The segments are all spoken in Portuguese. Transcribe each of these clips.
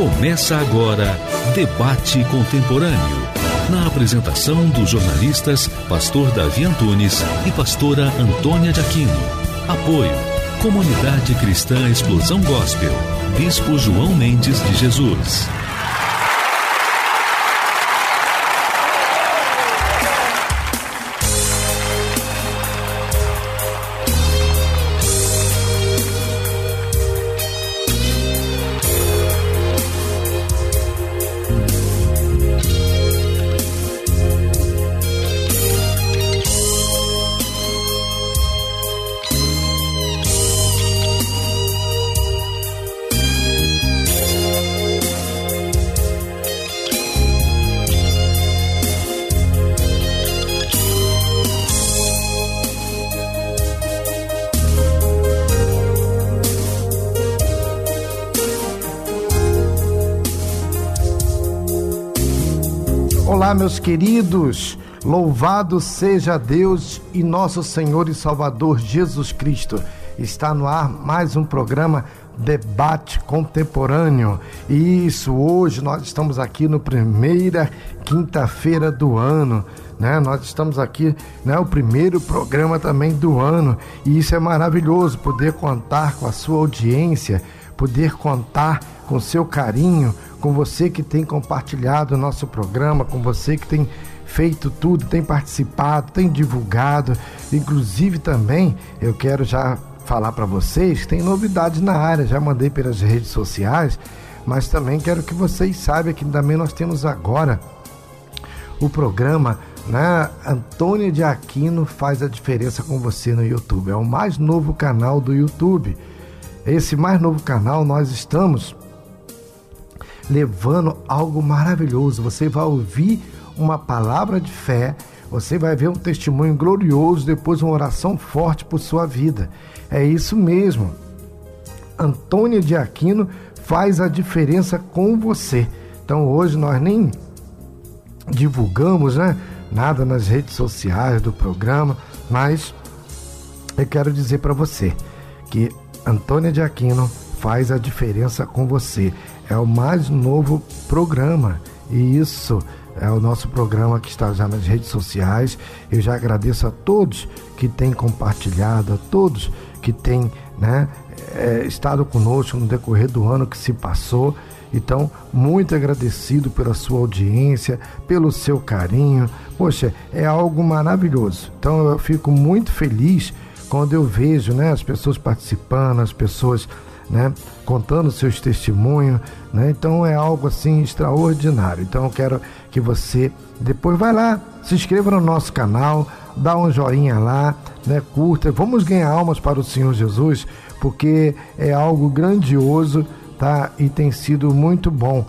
Começa agora Debate Contemporâneo. Na apresentação dos jornalistas Pastor Davi Antunes e Pastora Antônia de Aquino. Apoio Comunidade Cristã Explosão Gospel. Bispo João Mendes de Jesus. Meus queridos. Louvado seja Deus e nosso Senhor e Salvador Jesus Cristo. Está no ar mais um programa Debate Contemporâneo. Isso, hoje nós estamos aqui no primeira quinta-feira do ano, né? Nós estamos aqui, né, o primeiro programa também do ano, e isso é maravilhoso poder contar com a sua audiência, poder contar com seu carinho, com você que tem compartilhado o nosso programa, com você que tem feito tudo, tem participado, tem divulgado. Inclusive também eu quero já falar para vocês, tem novidades na área, já mandei pelas redes sociais, mas também quero que vocês saibam que também nós temos agora o programa né? Antônia de Aquino faz a diferença com você no YouTube. É o mais novo canal do YouTube. Esse mais novo canal nós estamos levando algo maravilhoso. Você vai ouvir uma palavra de fé, você vai ver um testemunho glorioso, depois uma oração forte por sua vida. É isso mesmo. Antônia de Aquino faz a diferença com você. Então hoje nós nem divulgamos, né, nada nas redes sociais do programa, mas eu quero dizer para você que Antônia de Aquino faz a diferença com você é o mais novo programa. E isso é o nosso programa que está já nas redes sociais. Eu já agradeço a todos que têm compartilhado, a todos que têm né, é, estado conosco no decorrer do ano que se passou. Então, muito agradecido pela sua audiência, pelo seu carinho. Poxa, é algo maravilhoso. Então, eu fico muito feliz quando eu vejo né, as pessoas participando, as pessoas né, contando seus testemunhos, né? Então é algo assim extraordinário. Então eu quero que você depois vai lá, se inscreva no nosso canal, dá um joinha lá, né? Curta, vamos ganhar almas para o Senhor Jesus, porque é algo grandioso, tá? E tem sido muito bom.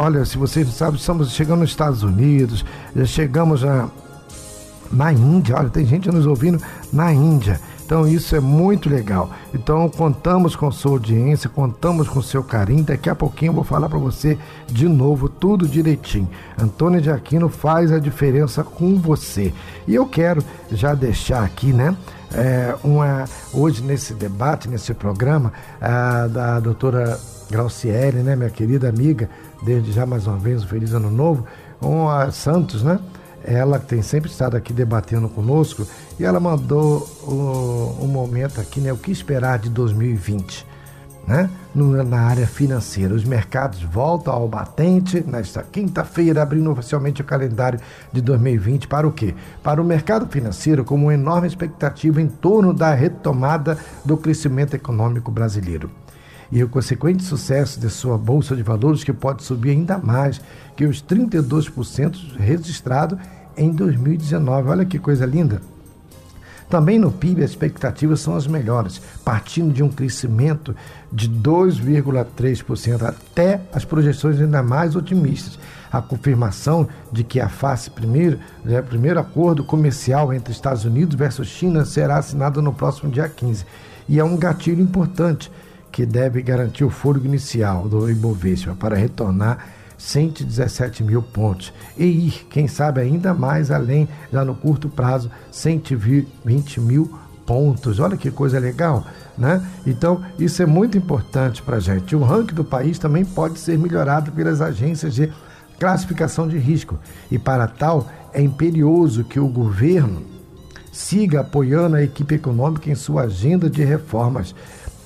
Olha, se vocês sabem, estamos chegando nos Estados Unidos, já chegamos na na Índia, olha, tem gente nos ouvindo na Índia. Então isso é muito legal. Então contamos com sua audiência, contamos com seu carinho. Daqui a pouquinho eu vou falar para você de novo tudo direitinho. Antônio de Aquino faz a diferença com você. E eu quero já deixar aqui, né? É, uma, hoje nesse debate, nesse programa, a, da doutora Grauciele, né, minha querida amiga, desde já mais uma vez um feliz ano novo, com a Santos, né? ela tem sempre estado aqui debatendo conosco, e ela mandou um, um momento aqui, né? O que esperar de 2020? Né? Na área financeira. Os mercados voltam ao batente nesta quinta-feira, abrindo oficialmente o calendário de 2020 para o quê? Para o mercado financeiro, com uma enorme expectativa em torno da retomada do crescimento econômico brasileiro. E o consequente sucesso de sua bolsa de valores, que pode subir ainda mais que os 32% registrados em 2019. Olha que coisa linda! Também no PIB, as expectativas são as melhores, partindo de um crescimento de 2,3% até as projeções ainda mais otimistas. A confirmação de que a face primeiro, né, primeiro acordo comercial entre Estados Unidos versus China será assinado no próximo dia 15. E é um gatilho importante que deve garantir o fôlego inicial do Ibovespa para retornar 117 mil pontos e ir, quem sabe, ainda mais além, já no curto prazo, 120 mil pontos. Olha que coisa legal, né? Então, isso é muito importante para a gente. O ranking do país também pode ser melhorado pelas agências de classificação de risco. E para tal, é imperioso que o governo siga apoiando a equipe econômica em sua agenda de reformas.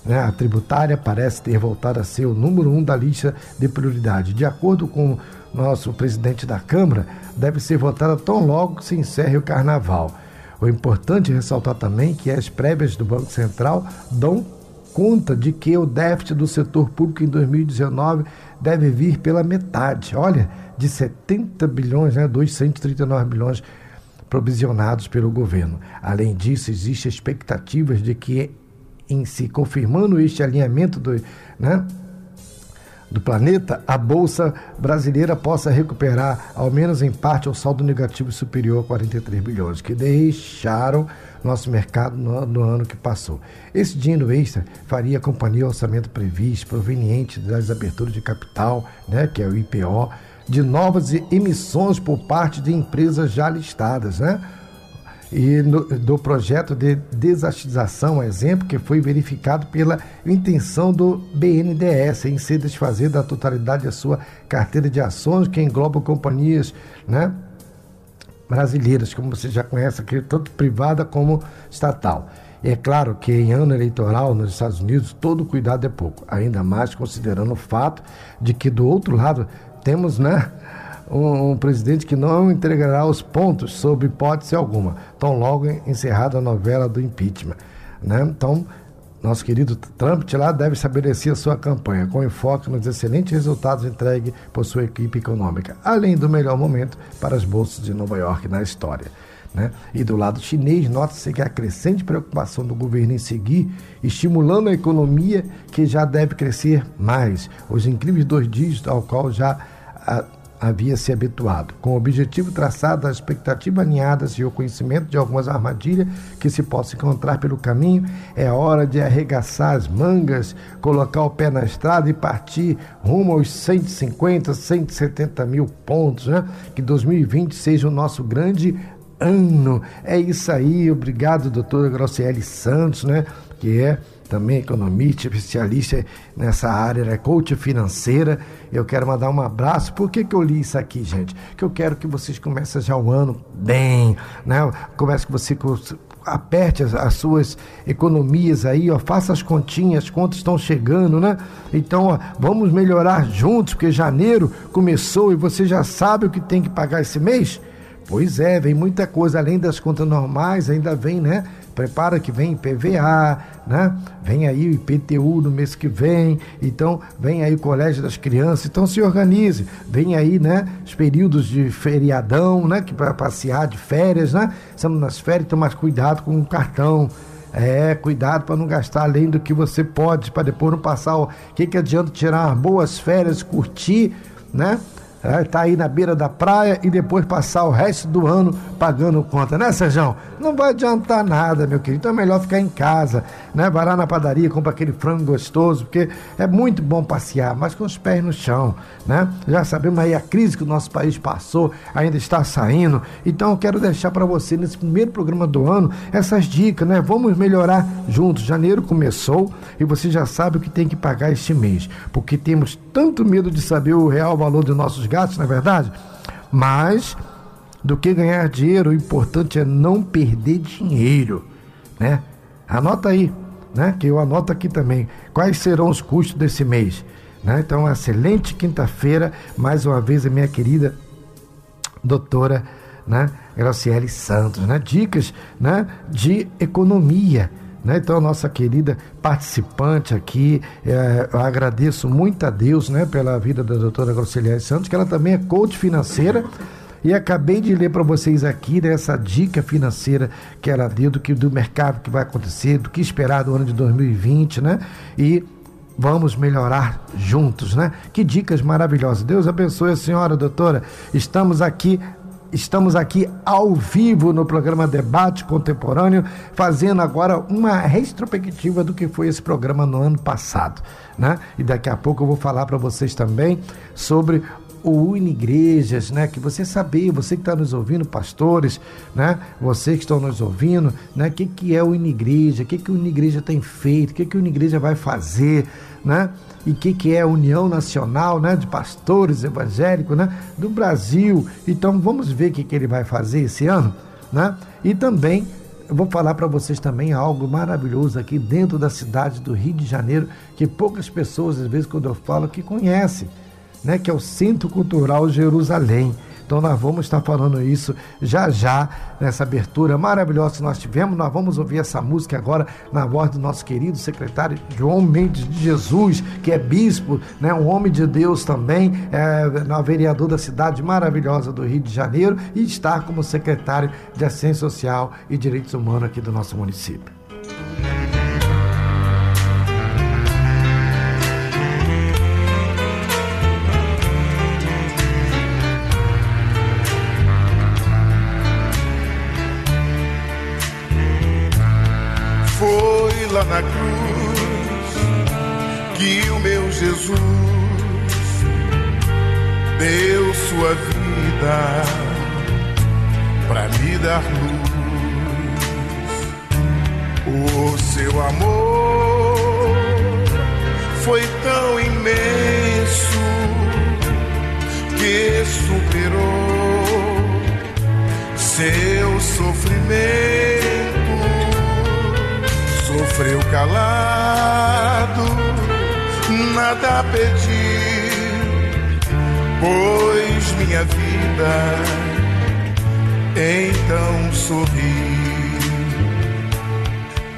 Né? A tributária parece ter voltado a ser o número um da lista de prioridade. De acordo com nosso presidente da Câmara, deve ser votada tão logo se encerre o carnaval. O importante é ressaltar também que as prévias do Banco Central dão conta de que o déficit do setor público em 2019 deve vir pela metade. Olha, de 70 bilhões, né, 239 bilhões provisionados pelo governo. Além disso, existem expectativas de que, em se confirmando este alinhamento do, né, do planeta, a Bolsa brasileira possa recuperar, ao menos em parte, o saldo negativo superior a 43 bilhões, que deixaram nosso mercado no, no ano que passou. Esse dinheiro extra faria companhia orçamento previsto, proveniente das aberturas de capital, né, que é o IPO, de novas emissões por parte de empresas já listadas, né? E no, do projeto de desatização, exemplo, que foi verificado pela intenção do BNDES em se desfazer da totalidade da sua carteira de ações, que engloba companhias né, brasileiras, como você já conhece aqui, tanto privada como estatal. É claro que em ano eleitoral nos Estados Unidos todo cuidado é pouco, ainda mais considerando o fato de que do outro lado temos, né? Um, um, presidente que não entregará os pontos sob hipótese alguma, tão logo encerrada a novela do impeachment. Né? Então, nosso querido Trump lá deve estabelecer a sua campanha com enfoque nos excelentes resultados entregues por sua equipe econômica, além do melhor momento para as bolsas de Nova York na história. Né? E do lado chinês, nota-se que a crescente preocupação do governo em seguir estimulando a economia que já deve crescer mais, os incríveis dois dígitos ao qual já a, havia se habituado, com o objetivo traçado, as expectativas alinhadas e o conhecimento de algumas armadilhas que se possa encontrar pelo caminho, é hora de arregaçar as mangas, colocar o pé na estrada e partir rumo aos 150, 170 mil pontos, né? Que 2020 seja o nosso grande ano. É isso aí, obrigado, doutora Grosselli Santos, né? Que é também economista, especialista nessa área, é coach financeira. Eu quero mandar um abraço. Por que, que eu li isso aqui, gente? Que eu quero que vocês comecem já o ano bem, né? Comece que você aperte as, as, suas economias aí, ó, faça as continhas, as contas estão chegando, né? Então, ó, vamos melhorar juntos, porque janeiro começou e você já sabe o que tem que pagar esse mês. Pois é, vem muita coisa além das contas normais, ainda vem, né? Prepara que vem PVA, né? Vem aí o IPTU no mês que vem, então vem aí o Colégio das Crianças, então se organize. Vem aí, né, os períodos de feriadão, né, que para passear de férias, né? Estamos nas férias, então mais cuidado com o cartão. É, cuidado para não gastar além do que você pode, para depois não passar o que que adianta tirar boas férias, curtir, né? é, tá aí na beira da praia e depois passar o resto do ano pagando conta, né, Sejão? Não vai adiantar nada, meu querido. Então é melhor ficar em casa, né? Vai lá na padaria, compra aquele frango gostoso, porque é muito bom passear, mas com os pés no chão, né? Já sabemos aí a crise que o nosso país passou, ainda está saindo. Então eu quero deixar para você nesse primeiro programa do ano essas dicas, né? Vamos melhorar juntos. Janeiro começou e você já sabe o que tem que pagar este mês, porque temos tanto medo de saber o real valor dos nossos gastos, na é verdade? Mas do que ganhar dinheiro, o importante é não perder dinheiro, né? Anota aí, né? Que eu anoto aqui também. Quais serão os custos desse mês? Né? Então, excelente quinta-feira, mais uma vez a minha querida doutora, né? Graciele Santos, né? Dicas, né? De economia, né? Então, a nossa querida participante aqui, é, agradeço muito a Deus né, pela vida da doutora Grosselheri Santos, que ela também é coach financeira. E acabei de ler para vocês aqui dessa dica financeira que ela deu do que do mercado que vai acontecer, do que esperar do ano de 2020, né? E vamos melhorar juntos, né? Que dicas maravilhosas. Deus abençoe a senhora, doutora. Estamos aqui Estamos aqui ao vivo no programa Debate Contemporâneo, fazendo agora uma retrospectiva do que foi esse programa no ano passado, né? E daqui a pouco eu vou falar para vocês também sobre o Unigrejas, né? Que você saber, você que está nos ouvindo, pastores, né? Você que estão nos ouvindo, né? O que, que é o Unigreja? O que, que o Unigreja tem feito? O que, que o Unigreja vai fazer, né? E o que, que é a União Nacional, né? De Pastores Evangélicos, né? Do Brasil. Então, vamos ver o que, que ele vai fazer esse ano, né? E também eu vou falar para vocês também algo maravilhoso aqui dentro da cidade do Rio de Janeiro, que poucas pessoas, às vezes, quando eu falo, que conhecem né, que é o Centro Cultural Jerusalém. Então nós vamos estar falando isso já já nessa abertura maravilhosa que nós tivemos. Nós vamos ouvir essa música agora na voz do nosso querido secretário João Mendes de Jesus, que é bispo, né, um homem de Deus também, é, vereador da cidade maravilhosa do Rio de Janeiro e está como secretário de Assistência Social e Direitos Humanos aqui do nosso município. Na cruz que o meu Jesus deu sua vida para me dar luz. O seu amor foi tão imenso que superou seu sofrimento sofreu calado, nada a pedir, pois minha vida então sorri.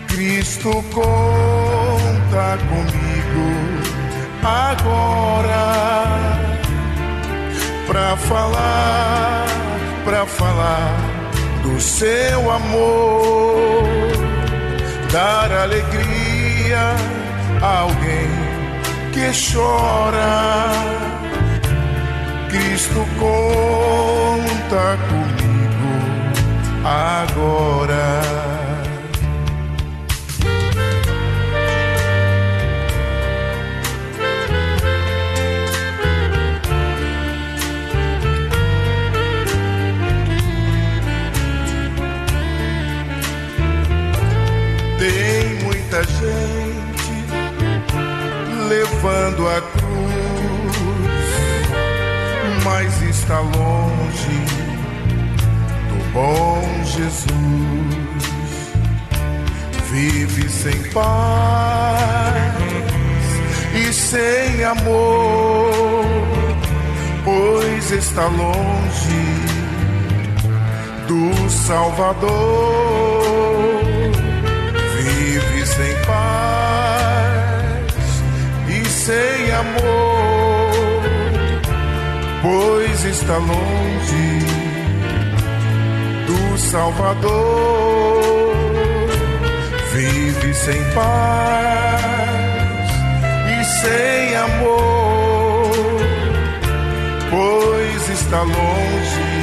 Cristo conta comigo agora pra falar, pra falar do seu amor dar alegria a alguém que chora. Cristo conta comigo agora. Muita gente levando a cruz, mas está longe do bom Jesus. Vive sem paz e sem amor, pois está longe do Salvador sem paz e sem amor, pois está longe do Salvador. Vive sem paz e sem amor, pois está longe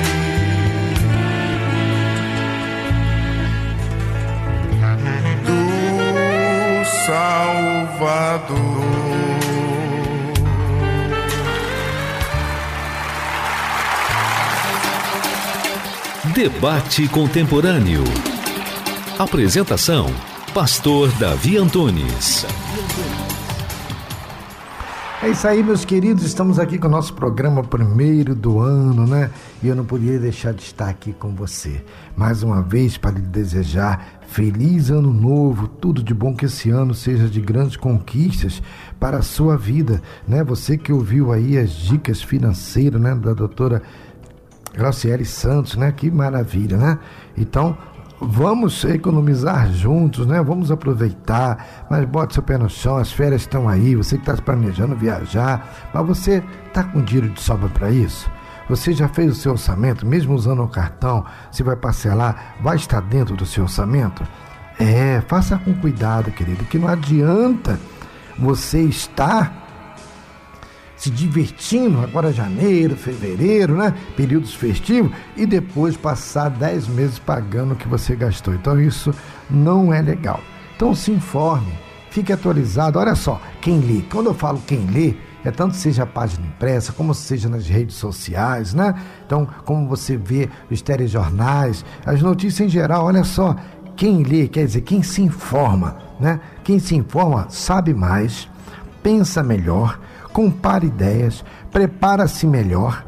Debate Contemporâneo. Apresentação: Pastor Davi Antunes. É isso aí, meus queridos. Estamos aqui com o nosso programa primeiro do ano, né? E eu não podia deixar de estar aqui com você. Mais uma vez, para lhe desejar feliz ano novo, tudo de bom que esse ano seja de grandes conquistas para a sua vida, né? Você que ouviu aí as dicas financeiras, né? Da doutora Graciele Santos, né? Que maravilha, né? Então, vamos economizar juntos, né? Vamos aproveitar, mas bote seu pé no chão, as férias estão aí, você que está planejando viajar, mas você está com dinheiro de sobra para isso? Você já fez o seu orçamento, mesmo usando o cartão, se vai parcelar, vai estar dentro do seu orçamento? É, faça com cuidado, querido, que não adianta você estar se divertindo agora janeiro, fevereiro, né? Períodos festivos e depois passar 10 meses pagando o que você gastou. Então isso não é legal. Então se informe, fique atualizado. Olha só, quem lê, quando eu falo quem lê, é tanto seja a página impressa, como seja nas redes sociais, né? Então, como você vê os telejornais, as notícias em geral, olha só, quem lê, quer dizer, quem se informa, né? Quem se informa sabe mais, pensa melhor, compara ideias, prepara-se melhor,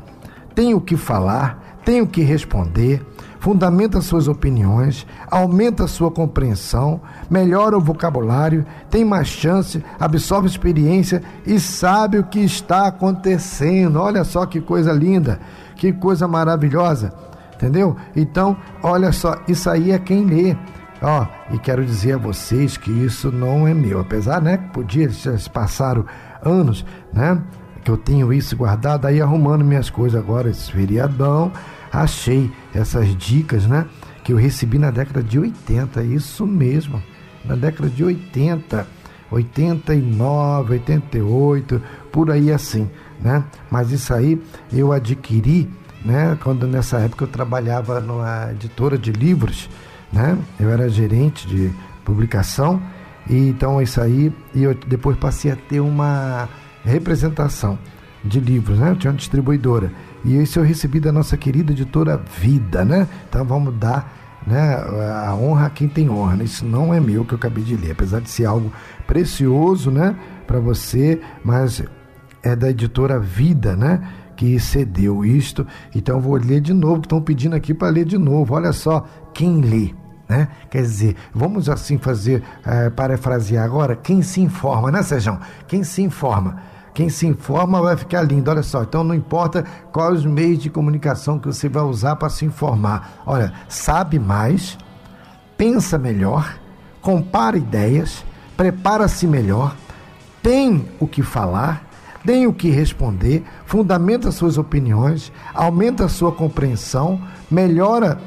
tem o que falar, tem o que responder, fundamenta suas opiniões, aumenta sua compreensão, melhora o vocabulário, tem mais chance, absorve experiência e sabe o que está acontecendo. Olha só que coisa linda, que coisa maravilhosa, entendeu? Então, olha só, isso aí é quem lê. Ó, e quero dizer a vocês que isso não é meu, apesar, né, que podia, já se passaram anos, né, que eu tenho isso guardado, aí arrumando minhas coisas agora, esse feriadão, achei essas dicas, né? Que eu recebi na década de 80, isso mesmo, na década de 80, 89, 88, por aí assim, né? Mas isso aí eu adquiri, né? Quando nessa época eu trabalhava numa editora de livros, né? Eu era gerente de publicação e então isso aí e eu depois passei a ter uma representação de livros, né? Eu tinha uma distribuidora e isso eu recebi da nossa querida editora Vida, né? Então vamos dar né, a honra a quem tem honra. Né? Isso não é meu que eu acabei de ler, apesar de ser algo precioso, né, para você, mas é da editora Vida, né? Que cedeu isto. Então vou ler de novo, estão pedindo aqui para ler de novo. Olha só, quem lê. Né? Quer dizer, vamos assim fazer, é, parafrasear agora, quem se informa, né, Sejão? Quem se informa quem se informa vai ficar lindo. Olha só, então não importa quais os meios de comunicação que você vai usar para se informar. Olha, sabe mais, pensa melhor, compara ideias, prepara-se melhor, tem o que falar, tem o que responder, fundamenta suas opiniões, aumenta a sua compreensão, melhora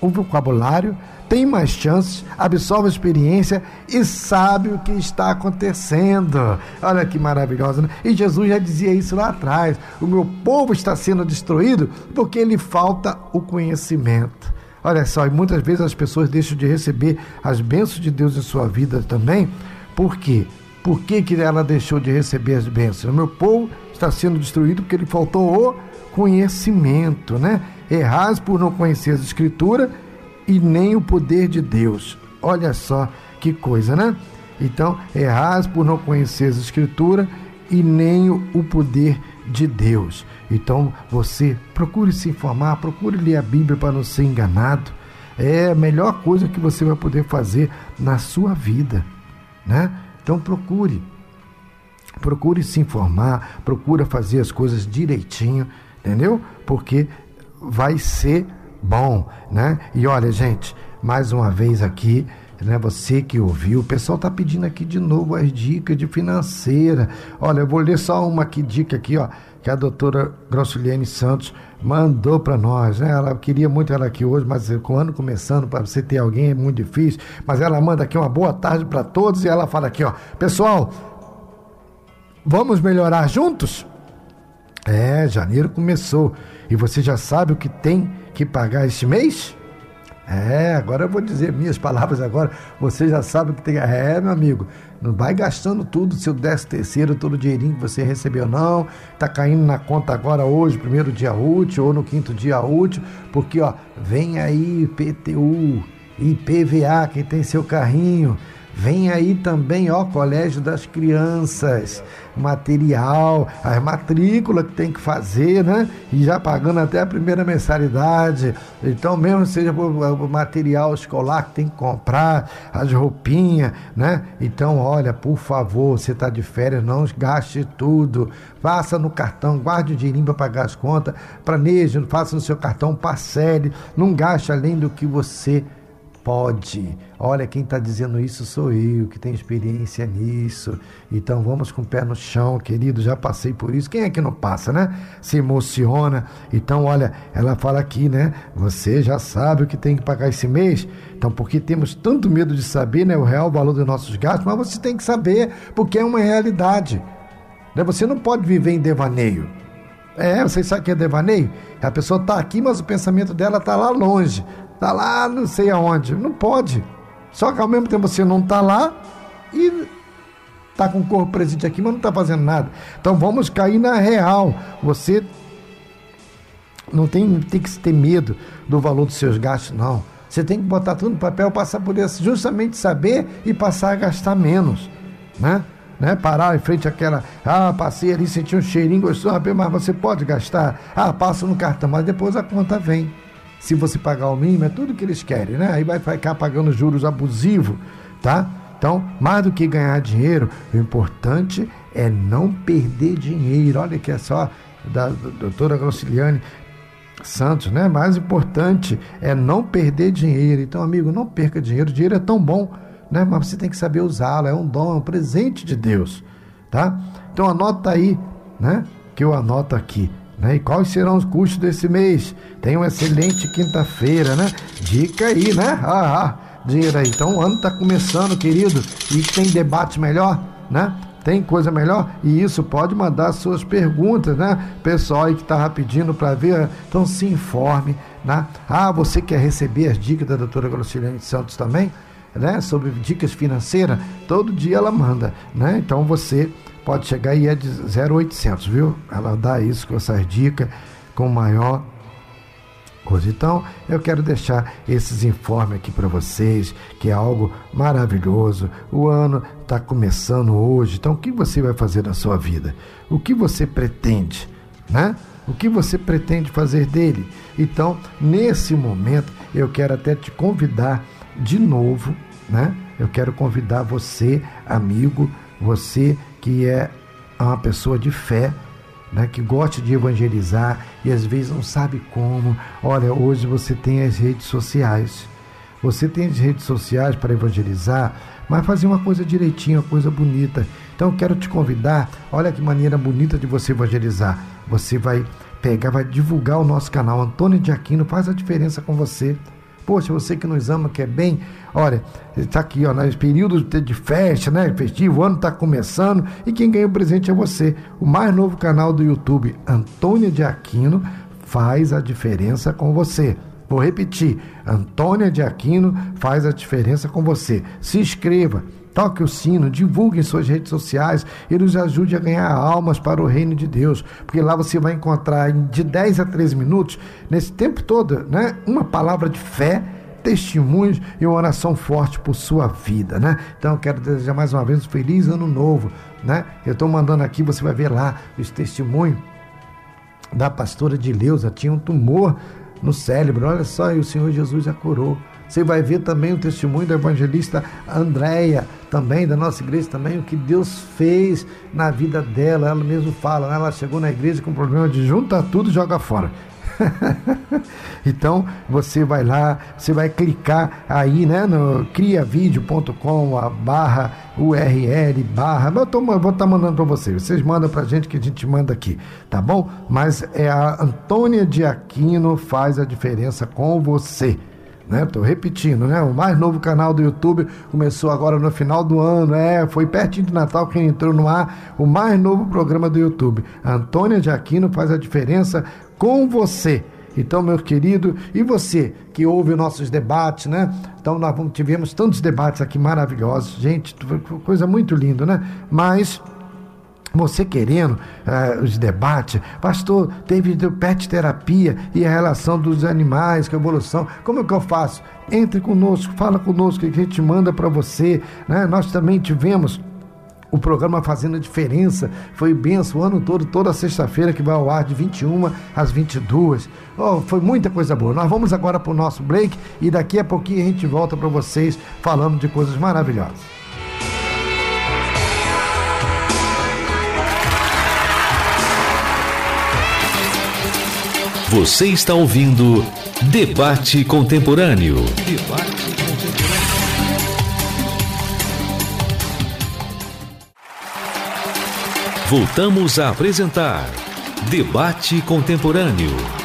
o vocabulário, tem mais chances, absorve a experiência e sabe o que está acontecendo. Olha que maravilhosa, né? E Jesus já dizia isso lá atrás: o meu povo está sendo destruído porque lhe falta o conhecimento. Olha só, e muitas vezes as pessoas deixam de receber as bênçãos de Deus em sua vida também. Por quê? Por que, que ela deixou de receber as bênçãos? O meu povo está sendo destruído porque lhe faltou o conhecimento, né? Errais por não conhecer as escrituras e nem o poder de Deus. Olha só que coisa, né? Então, erras por não conhecer as Escrituras e nem o poder de Deus. Então, você procure se informar, procure ler a Bíblia para não ser enganado. É a melhor coisa que você vai poder fazer na sua vida, né? Então, procure. Procure se informar, procura fazer as coisas direitinho, entendeu? Porque vai ser bom, né? E olha, gente, mais uma vez aqui, né? Você que ouviu, o pessoal tá pedindo aqui de novo as dicas de financeira. Olha, eu vou ler só uma aqui, dica aqui, ó, que a doutora Grossuliane Santos mandou para nós, né? Ela queria muito ela aqui hoje, mas com o ano começando, para você ter alguém é muito difícil. Mas ela manda aqui uma boa tarde para todos e ela fala aqui, ó, pessoal, vamos melhorar juntos? É, janeiro começou e você já sabe o que tem que pagar este mês? É, agora eu vou dizer minhas palavras agora. Você já sabe que tem. É, meu amigo, não vai gastando tudo, seu décimo terceiro, todo o dinheirinho que você recebeu, não. Tá caindo na conta agora, hoje, primeiro dia útil, ou no quinto dia útil, porque, ó, vem aí PTU, IPVA, quem tem seu carrinho, Vem aí também, ó, Colégio das Crianças, material, as matrículas que tem que fazer, né? E já pagando até a primeira mensalidade. Então, mesmo seja o material escolar que tem que comprar, as roupinhas, né? Então, olha, por favor, você está de férias, não gaste tudo. Faça no cartão, guarde o dinheirinho para pagar as contas, planeje, faça no seu cartão, parcele, não gaste além do que você Pode. Olha, quem está dizendo isso sou eu, que tenho experiência nisso. Então vamos com o pé no chão, querido. Já passei por isso. Quem é que não passa, né? Se emociona. Então, olha, ela fala aqui, né? Você já sabe o que tem que pagar esse mês. Então, porque temos tanto medo de saber, né? O real valor dos nossos gastos, mas você tem que saber, porque é uma realidade. Né? Você não pode viver em devaneio. É, vocês sabem o que é devaneio? A pessoa está aqui, mas o pensamento dela está lá longe. Está lá não sei aonde. Não pode. Só que ao mesmo tempo você não está lá e Está com o corpo presente aqui, mas não está fazendo nada. Então vamos cair na real. Você não tem, tem que ter medo do valor dos seus gastos, não. Você tem que botar tudo no papel, por isso, justamente saber e passar a gastar menos, né? Né? Parar em frente àquela, ah, passei ali, senti um cheirinho gostoso, mas você pode gastar, ah, passa no cartão, mas depois a conta vem. Se você pagar o mínimo, é tudo que eles querem, né? Aí vai ficar pagando juros abusivos, tá? Então, mais do que ganhar dinheiro, o importante é não perder dinheiro. Olha que é só da, doutora Grosciliane Santos, né? Mais importante é não perder dinheiro. Então, amigo, não perca dinheiro. O dinheiro é tão bom, né? Mas você tem que saber usá-lo. É um dom, é um presente de Deus, tá? Então, anota aí, né? Que eu anoto aqui. Né? E quais serão os custos desse mês? Tem uma excelente quinta-feira, né? Dica aí, né? Ah, ah dinheiro aí. Então o ano está começando, querido, e tem debate melhor, né? Tem coisa melhor? E isso pode mandar suas perguntas, né? Pessoal aí que estava pedindo para ver, então se informe, né? Ah, você quer receber as dicas da doutora Groscilene Santos também? Né? Sobre dicas financeiras, todo dia ela manda, né? Então você pode chegar e é de 0800, viu? Ela dá isso com essas dicas com maior coisa. Então, eu quero deixar esses informes aqui para vocês, que é algo maravilhoso. O ano está começando hoje. Então, o que você vai fazer na sua vida? O que você pretende, né? O que você pretende fazer dele? Então, nesse momento, eu quero até te convidar de novo, né? Eu quero convidar você, amigo, você que é uma pessoa de fé, né, que gosta de evangelizar e às vezes não sabe como. Olha, hoje você tem as redes sociais. Você tem as redes sociais para evangelizar, mas fazer uma coisa direitinho, uma coisa bonita. Então eu quero te convidar, olha que maneira bonita de você evangelizar. Você vai pegar, vai divulgar o nosso canal. Antônio de Aquino faz a diferença com você. Poxa, você que nos ama, quer bem, olha, está aqui, ó, nos períodos de festa, né? Festivo, o ano está começando e quem ganha o presente é você. O mais novo canal do YouTube, Antônia de Aquino, faz a diferença com você. Vou repetir, Antônia de Aquino faz a diferença com você. Se inscreva toque o sino, divulgue em suas redes sociais e nos ajude a ganhar almas para o reino de Deus, porque lá você vai encontrar de 10 a 13 minutos, nesse tempo todo, né, uma palavra de fé, testemunhos e uma oração forte por sua vida, né? Então quero desejar mais uma vez um feliz ano novo, né? Eu estou mandando aqui, você vai ver lá os testemunhos da pastora de Leusa, tinha um tumor no cérebro, olha só, e o Senhor Jesus a curou. Você vai ver também o testemunho da evangelista Andréia, também da nossa igreja também, o que Deus fez na vida dela. Ela mesmo fala, né? ela chegou na igreja com problema de junta tudo e joga fora. então você vai lá, você vai clicar aí, né, no criavideo.com, a barra URL, barra, eu tô, vou estar tá mandando para vocês, vocês mandam para gente que a gente manda aqui, tá bom? Mas é a Antônia de Aquino faz a diferença com você né? Tô repetindo, né? O mais novo canal do YouTube começou agora no final do ano, é, foi pertinho do Natal que entrou no ar o mais novo programa do YouTube. Antônia de Aquino faz a diferença com você. Então, meu querido, e você que ouve nossos debates, né? Então, nós tivemos tantos debates aqui maravilhosos, gente, coisa muito linda, né? Mas você querendo uh, os debates, pastor, teve pet terapia e a relação dos animais com a evolução. Como é que eu faço? Entre conosco, fala conosco que a gente manda para você. Né? Nós também tivemos o programa Fazendo a Diferença foi benção o ano todo, toda sexta-feira que vai ao ar de 21 às 22. Oh, foi muita coisa boa. Nós vamos agora para o nosso break e daqui a pouquinho a gente volta para vocês falando de coisas maravilhosas. Você está ouvindo Debate Contemporâneo. Debate Contemporâneo. Voltamos a apresentar Debate Contemporâneo.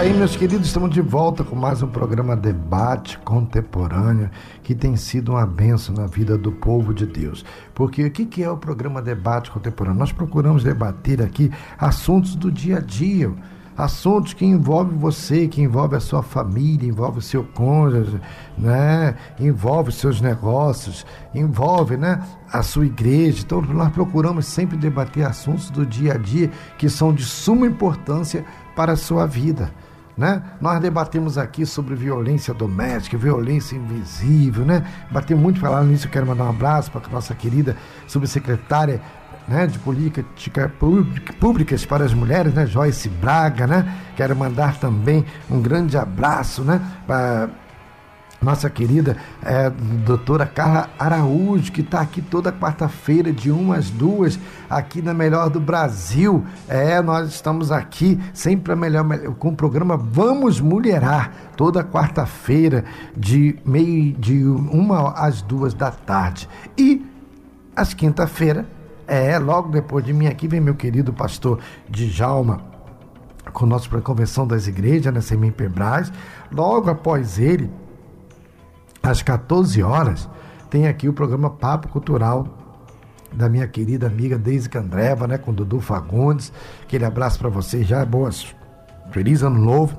Aí, meus queridos. Estamos de volta com mais um programa Debate Contemporâneo que tem sido uma benção na vida do povo de Deus. Porque o que é o programa Debate Contemporâneo? Nós procuramos debater aqui assuntos do dia a dia assuntos que envolvem você, que envolvem a sua família, envolve o seu cônjuge, né? envolve os seus negócios, envolve né? a sua igreja. Então, nós procuramos sempre debater assuntos do dia a dia que são de suma importância para a sua vida. Né? Nós debatemos aqui sobre violência doméstica, violência invisível, né? Batemos muito falando nisso, eu quero mandar um abraço para a nossa querida subsecretária né, de política públicas para as mulheres, né, Joyce Braga, né? Quero mandar também um grande abraço, né, para nossa querida é, doutora Carla Araújo, que está aqui toda quarta-feira, de umas duas, aqui na Melhor do Brasil. É, nós estamos aqui sempre a melhor, com o programa Vamos Mulherar, toda quarta-feira, de meio de uma às duas da tarde. E às quinta-feira, é, logo depois de mim aqui vem meu querido pastor Djalma conosco para a convenção das igrejas, na Semim Pebras. Logo após ele, às 14 horas, tem aqui o programa Papo Cultural da minha querida amiga Deise Candreva, né, com Dudu Fagundes. Aquele abraço para vocês já, boas, feliz ano novo,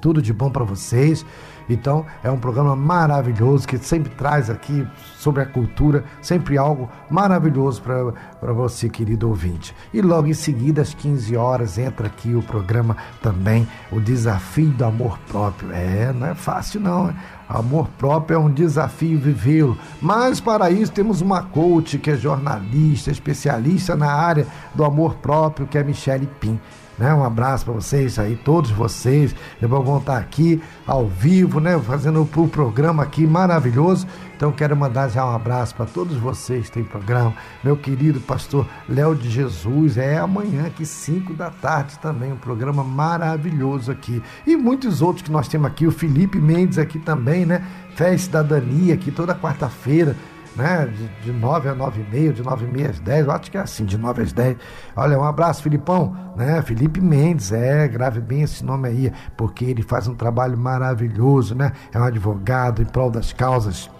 tudo de bom para vocês. Então, é um programa maravilhoso que sempre traz aqui sobre a cultura, sempre algo maravilhoso para você, querido ouvinte. E logo em seguida, às 15 horas, entra aqui o programa também, o Desafio do Amor Próprio. É, não é fácil não? Amor próprio é um desafio vivê-lo. Mas para isso temos uma coach que é jornalista, especialista na área do amor próprio, que é Michele Pim. Né? Um abraço para vocês aí, todos vocês. Depois vão estar aqui ao vivo, né? Fazendo o programa aqui maravilhoso. Então quero mandar já um abraço para todos vocês que têm programa. Meu querido pastor Léo de Jesus, é amanhã aqui 5 da tarde também, um programa maravilhoso aqui. E muitos outros que nós temos aqui, o Felipe Mendes aqui também, né? Fé e Cidadania aqui toda quarta-feira né? De, de 9 a 9 meia, de 9 e meia às 10, eu acho que é assim, de 9 às 10. Olha, um abraço, Filipão, né? Felipe Mendes, é, grave bem esse nome aí, porque ele faz um trabalho maravilhoso, né? É um advogado em prol das causas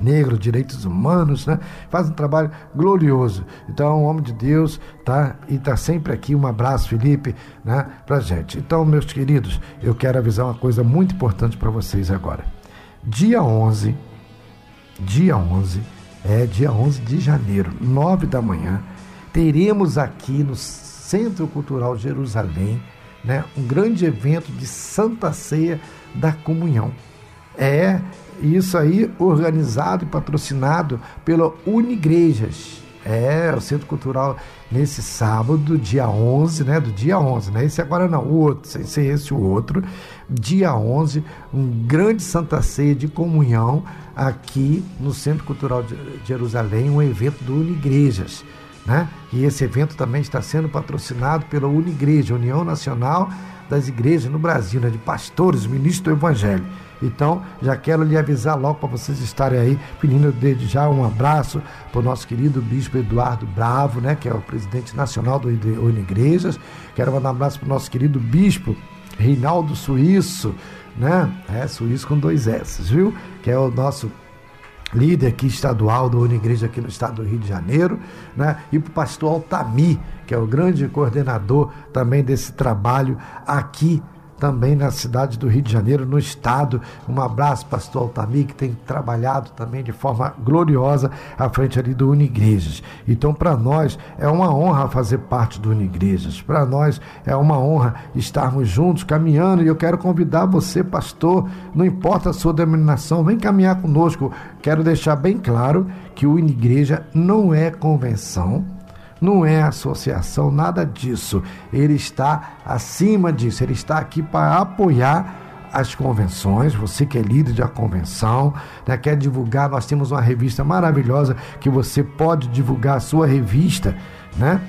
negros, direitos humanos, né? Faz um trabalho glorioso. Então, homem de Deus, tá? E tá sempre aqui. Um abraço, Felipe, né? Pra gente. Então, meus queridos, eu quero avisar uma coisa muito importante para vocês agora. Dia 11 dia 11, é dia 11 de janeiro, 9 da manhã, teremos aqui no Centro Cultural Jerusalém, né, um grande evento de Santa Ceia da Comunhão. É isso aí organizado e patrocinado pela Unigrejas. É, o Centro Cultural nesse sábado, dia 11, né? Do dia 11, né? Esse agora não, o outro, sem ser esse o outro. Dia 11, um grande Santa Ceia de comunhão aqui no Centro Cultural de Jerusalém, um evento do Unigrejas. Né? E esse evento também está sendo patrocinado pela Unigreja, União Nacional das Igrejas no Brasil, né? de pastores, ministros do Evangelho. Então, já quero lhe avisar logo para vocês estarem aí, pedindo desde já um abraço para o nosso querido bispo Eduardo Bravo, né, que é o presidente nacional do Unigrejas. Quero mandar um abraço para o nosso querido bispo Reinaldo Suíço, né? É, Suíço com dois S, viu? Que é o nosso líder aqui estadual da Unigreja aqui no estado do Rio de Janeiro, né? E para o pastor Altami, que é o grande coordenador também desse trabalho aqui também na cidade do Rio de Janeiro, no estado. Um abraço, pastor Altamir, que tem trabalhado também de forma gloriosa à frente ali do Unigrejas. Então, para nós é uma honra fazer parte do Unigrejas. Para nós é uma honra estarmos juntos caminhando e eu quero convidar você, pastor, não importa a sua denominação, vem caminhar conosco. Quero deixar bem claro que o Unigreja não é convenção não é associação, nada disso. Ele está acima disso, ele está aqui para apoiar as convenções, você que é líder de a convenção, né, quer divulgar, nós temos uma revista maravilhosa que você pode divulgar a sua revista, né?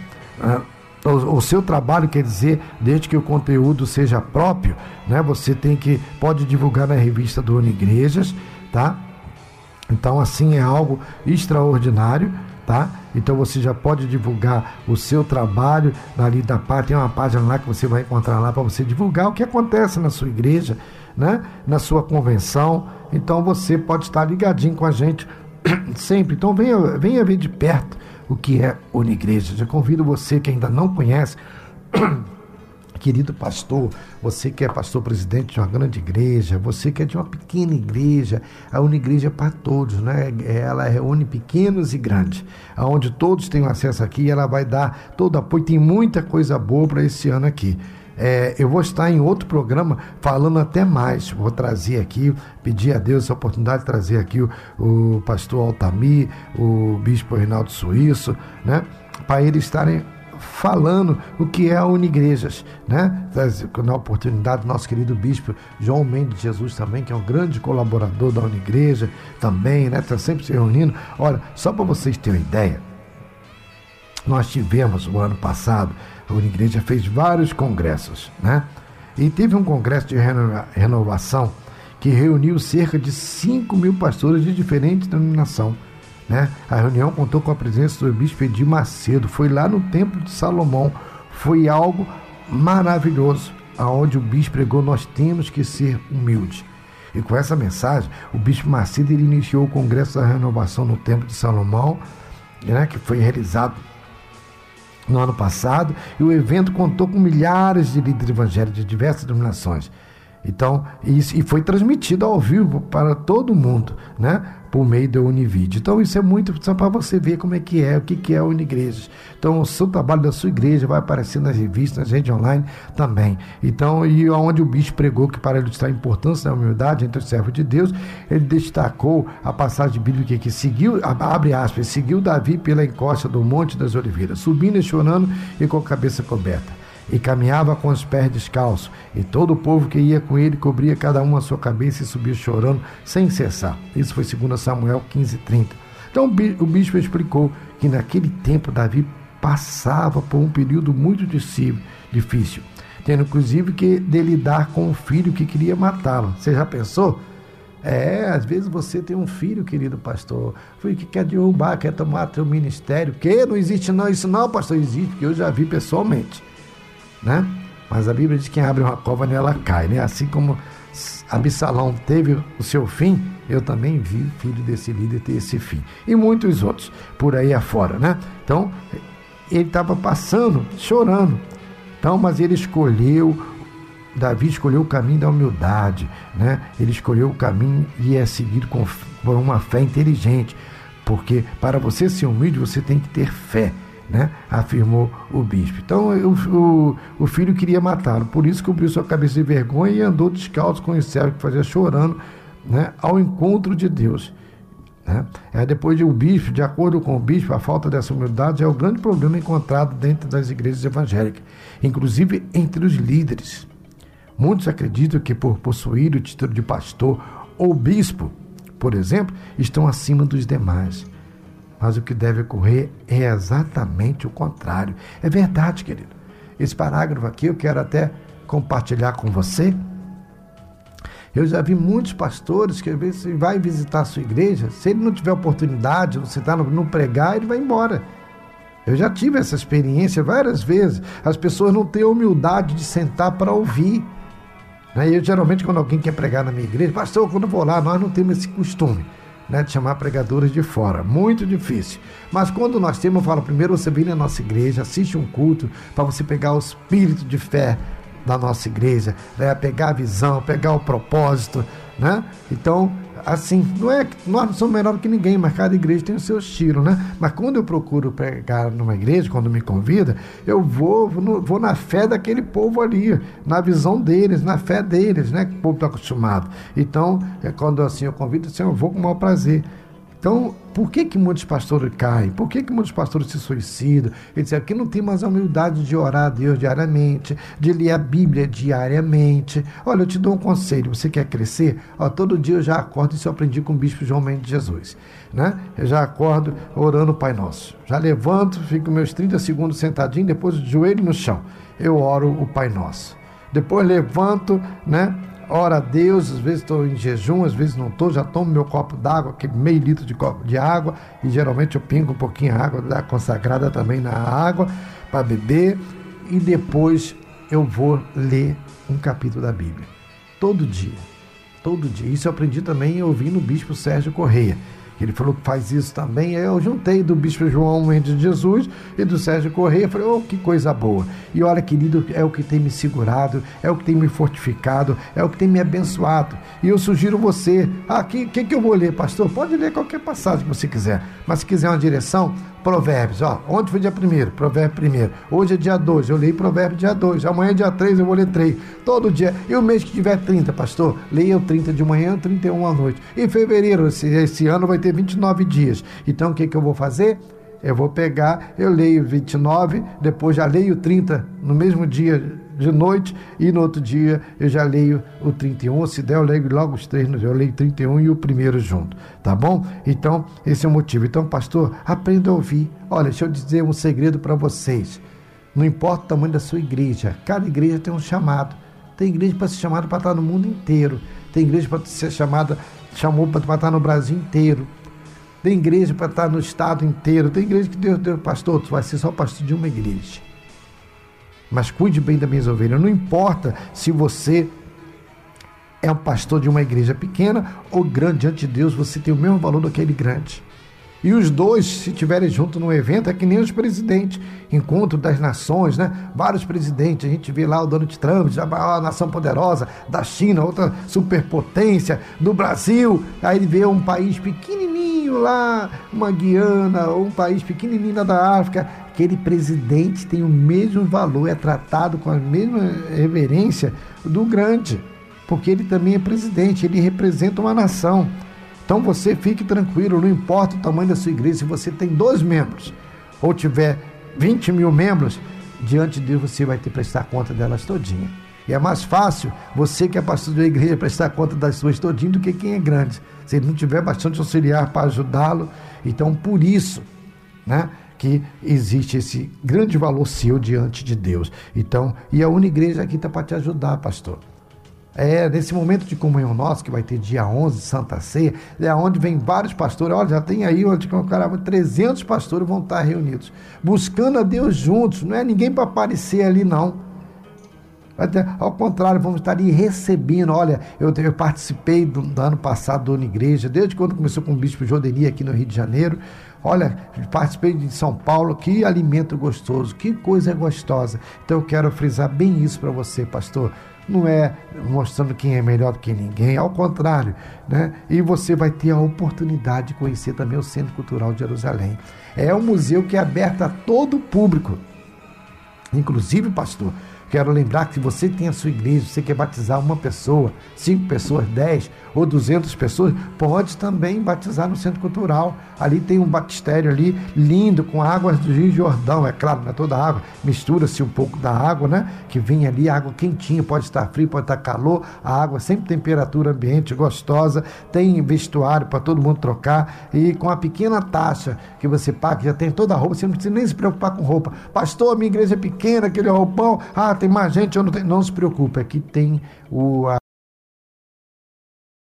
Ah, o, seu trabalho quer dizer, desde que o conteúdo seja próprio, né? Você tem que pode divulgar na revista do Unigrejas, tá? Então assim é algo extraordinário tá? Então você já pode divulgar o seu trabalho ali da parte, tem uma página lá que você vai encontrar lá para você divulgar o que acontece na sua igreja, né? Na sua convenção. Então você pode estar ligadinho com a gente sempre. Então venha, venha ver de perto o que é Unigreja. Já convido você que ainda não conhece querido pastor, você que é pastor presidente de uma grande igreja, você que é de uma pequena igreja, a Unigreja é para todos, né? Ela reúne pequenos e grandes, aonde todos têm acesso aqui, ela vai dar todo apoio, tem muita coisa boa para esse ano aqui. É, eu vou estar em outro programa falando até mais. Vou trazer aqui, pedir a Deus a oportunidade de trazer aqui o, o pastor Altamir, o bispo Reinaldo Suíço, né? Para eles estarem falando o que é a Unigrejas, né? Na oportunidade, nosso querido bispo João Mendes Jesus também, que é um grande colaborador da Unigreja, também, né? Está sempre se reunindo. Olha, só para vocês terem uma ideia, nós tivemos o ano passado, a Unigreja fez vários congressos, né? E teve um congresso de renovação que reuniu cerca de 5 mil pastores de diferentes denominações né? A reunião contou com a presença do bispo Edir Macedo, foi lá no Templo de Salomão, foi algo maravilhoso, aonde o bispo pregou: nós temos que ser humildes. E com essa mensagem, o bispo Macedo iniciou o Congresso da Renovação no Templo de Salomão, né, que foi realizado no ano passado, e o evento contou com milhares de líderes evangélicos de diversas denominações. Então, isso, e foi transmitido ao vivo para todo mundo, né? Por meio da Univid. Então isso é muito só para você ver como é que é, o que, que é a Unigrejas. Então o seu trabalho da sua igreja vai aparecer nas revistas, nas redes online também. Então, e onde o bicho pregou que para ilustrar a importância da humildade entre os servos de Deus, ele destacou a passagem bíblica que seguiu, abre aspas, seguiu Davi pela encosta do Monte das Oliveiras, subindo e chorando e com a cabeça coberta e caminhava com os pés descalços, e todo o povo que ia com ele cobria cada um a sua cabeça e subia chorando sem cessar. Isso foi 2 Samuel 15:30. Então o bispo explicou que naquele tempo Davi passava por um período muito difícil, tendo inclusive que de lidar com um filho que queria matá-lo. Você já pensou? É, às vezes você tem um filho, querido pastor, filho que quer derrubar, quer tomar teu ministério. Que não existe não, isso não, pastor, existe, porque eu já vi pessoalmente né? Mas a Bíblia diz que quem abre uma cova nela cai, né? Assim como Absalão teve o seu fim, eu também vi o filho desse líder ter esse fim. E muitos outros por aí afora, né? Então, ele estava passando, chorando. Então, mas ele escolheu, Davi escolheu o caminho da humildade, né? Ele escolheu o caminho e é seguido com, com uma fé inteligente. Porque para você ser humilde, você tem que ter fé né? afirmou o bispo. Então o, o, o filho queria matá-lo, por isso cobriu sua cabeça de vergonha e andou descalço com o servo que fazia chorando né? ao encontro de Deus. Né? É, depois de o bispo, de acordo com o bispo, a falta dessa humildade é o grande problema encontrado dentro das igrejas evangélicas, inclusive entre os líderes. Muitos acreditam que por possuir o título de pastor ou bispo, por exemplo, estão acima dos demais mas o que deve ocorrer é exatamente o contrário. É verdade, querido. Esse parágrafo aqui eu quero até compartilhar com você. Eu já vi muitos pastores que às vezes vai visitar a sua igreja, se ele não tiver oportunidade, você está no pregar, ele vai embora. Eu já tive essa experiência várias vezes. As pessoas não têm humildade de sentar para ouvir. Né? Eu geralmente, quando alguém quer pregar na minha igreja, pastor, quando eu vou lá, nós não temos esse costume né, de chamar pregadores de fora. Muito difícil. Mas quando nós temos, eu falo, primeiro você vem na nossa igreja, assiste um culto para você pegar o espírito de fé da nossa igreja, né, pegar a visão, pegar o propósito, né? Então, assim, não é nós não somos melhor que ninguém, mas cada igreja tem o seu estilo, né? Mas quando eu procuro pregar numa igreja, quando me convida, eu vou, vou, vou na fé daquele povo ali, na visão deles, na fé deles, né? Que o povo está acostumado. Então, é quando assim eu convido, assim, eu vou com o maior prazer. Então, por que, que muitos pastores caem? Por que, que muitos pastores se suicidam? Ele diz que não tem mais a humildade de orar a Deus diariamente, de ler a Bíblia diariamente. Olha, eu te dou um conselho: você quer crescer? Ó, todo dia eu já acordo, isso eu aprendi com o bispo João Mendes Jesus. Né? Eu já acordo orando o Pai Nosso. Já levanto, fico meus 30 segundos sentadinho, depois joelho no chão. Eu oro o Pai Nosso. Depois levanto, né? Ora a Deus, às vezes estou em jejum, às vezes não estou, já tomo meu copo d'água, aquele meio litro de copo de água, e geralmente eu pingo um pouquinho de água da consagrada também na água para beber, e depois eu vou ler um capítulo da Bíblia. Todo dia. Todo dia. Isso eu aprendi também ouvindo o bispo Sérgio Correia, Ele falou que faz isso também. Eu juntei do Bispo João Mendes de Jesus e do Sérgio Correia. Falei, oh, que coisa boa. E olha, querido, é o que tem me segurado, é o que tem me fortificado, é o que tem me abençoado. E eu sugiro você, ah, que, que, que eu vou ler, pastor? Pode ler qualquer passagem que você quiser. Mas se quiser uma direção, Provérbios, ó, ontem foi dia 1 Provérbio 1 Hoje é dia 2, eu leio Provérbio dia 2. Amanhã é dia 3, eu vou ler 3. Todo dia. E o mês que tiver 30, pastor, leia o 30 de manhã e 31 à noite. Em fevereiro, esse, esse ano vai ter 29 dias. Então o que, que eu vou fazer? Eu vou pegar, eu leio 29, depois já leio 30 no mesmo dia de noite e no outro dia eu já leio o 31. Se der, eu leio logo os três, eu leio 31 e o primeiro junto, tá bom? Então, esse é o motivo. Então, pastor, aprenda a ouvir. Olha, deixa eu dizer um segredo para vocês. Não importa o tamanho da sua igreja, cada igreja tem um chamado. Tem igreja para ser chamada para estar no mundo inteiro. Tem igreja para ser chamada, chamou para estar no Brasil inteiro. Tem igreja para estar no estado inteiro. Tem igreja que Deus deu pastor, tu vai ser só pastor de uma igreja mas cuide bem das minhas ovelhas. Não importa se você é um pastor de uma igreja pequena ou grande, diante de Deus você tem o mesmo valor do que ele grande. E os dois, se estiverem juntos num evento, é que nem os presidentes. Encontro das nações, né? Vários presidentes. A gente vê lá o Donald Trump, a nação poderosa da China, outra superpotência, do Brasil. Aí vê um país pequenininho lá, uma Guiana, ou um país pequenininho da África aquele presidente tem o mesmo valor, é tratado com a mesma reverência do grande, porque ele também é presidente, ele representa uma nação. Então você fique tranquilo, não importa o tamanho da sua igreja, se você tem dois membros ou tiver 20 mil membros, diante de Deus você vai ter que prestar conta delas todinha. E é mais fácil você que é pastor da igreja prestar conta das suas todinho do que quem é grande. Se ele não tiver bastante auxiliar para ajudá-lo, então por isso, né? Que existe esse grande valor seu diante de Deus. Então, e a Unigreja aqui está para te ajudar, pastor. É, nesse momento de comunhão nosso, que vai ter dia 11, Santa Ceia, é onde vem vários pastores, olha, já tem aí, onde, caramba, 300 pastores vão estar reunidos, buscando a Deus juntos, não é ninguém para aparecer ali, não. Ao contrário, vamos estar ali recebendo. Olha, eu, eu participei do, do, ano passado do Unigreja, desde quando começou com o Bispo Jodeni aqui no Rio de Janeiro. Olha, participei de São Paulo, que alimento gostoso, que coisa gostosa. Então eu quero frisar bem isso para você, pastor. Não é mostrando quem é melhor do que ninguém, ao contrário, né? E você vai ter a oportunidade de conhecer também o Centro Cultural de Jerusalém. É um museu que é aberto a todo o público. Inclusive, pastor, Quero lembrar que se você tem a sua igreja, você quer batizar uma pessoa, cinco pessoas, dez ou duzentas pessoas, pode também batizar no centro cultural. Ali tem um batistério ali lindo com águas do Rio Jordão, é claro, não é toda água, mistura-se um pouco da água, né? Que vem ali, água quentinha, pode estar frio, pode estar calor, a água sempre temperatura ambiente gostosa, tem vestuário para todo mundo trocar e com a pequena taxa que você paga, já tem toda a roupa, você não precisa nem se preocupar com roupa. Pastor, minha igreja é pequena, aquele roupão, ah, tem mais gente, eu não tenho. Não se preocupe, aqui tem o.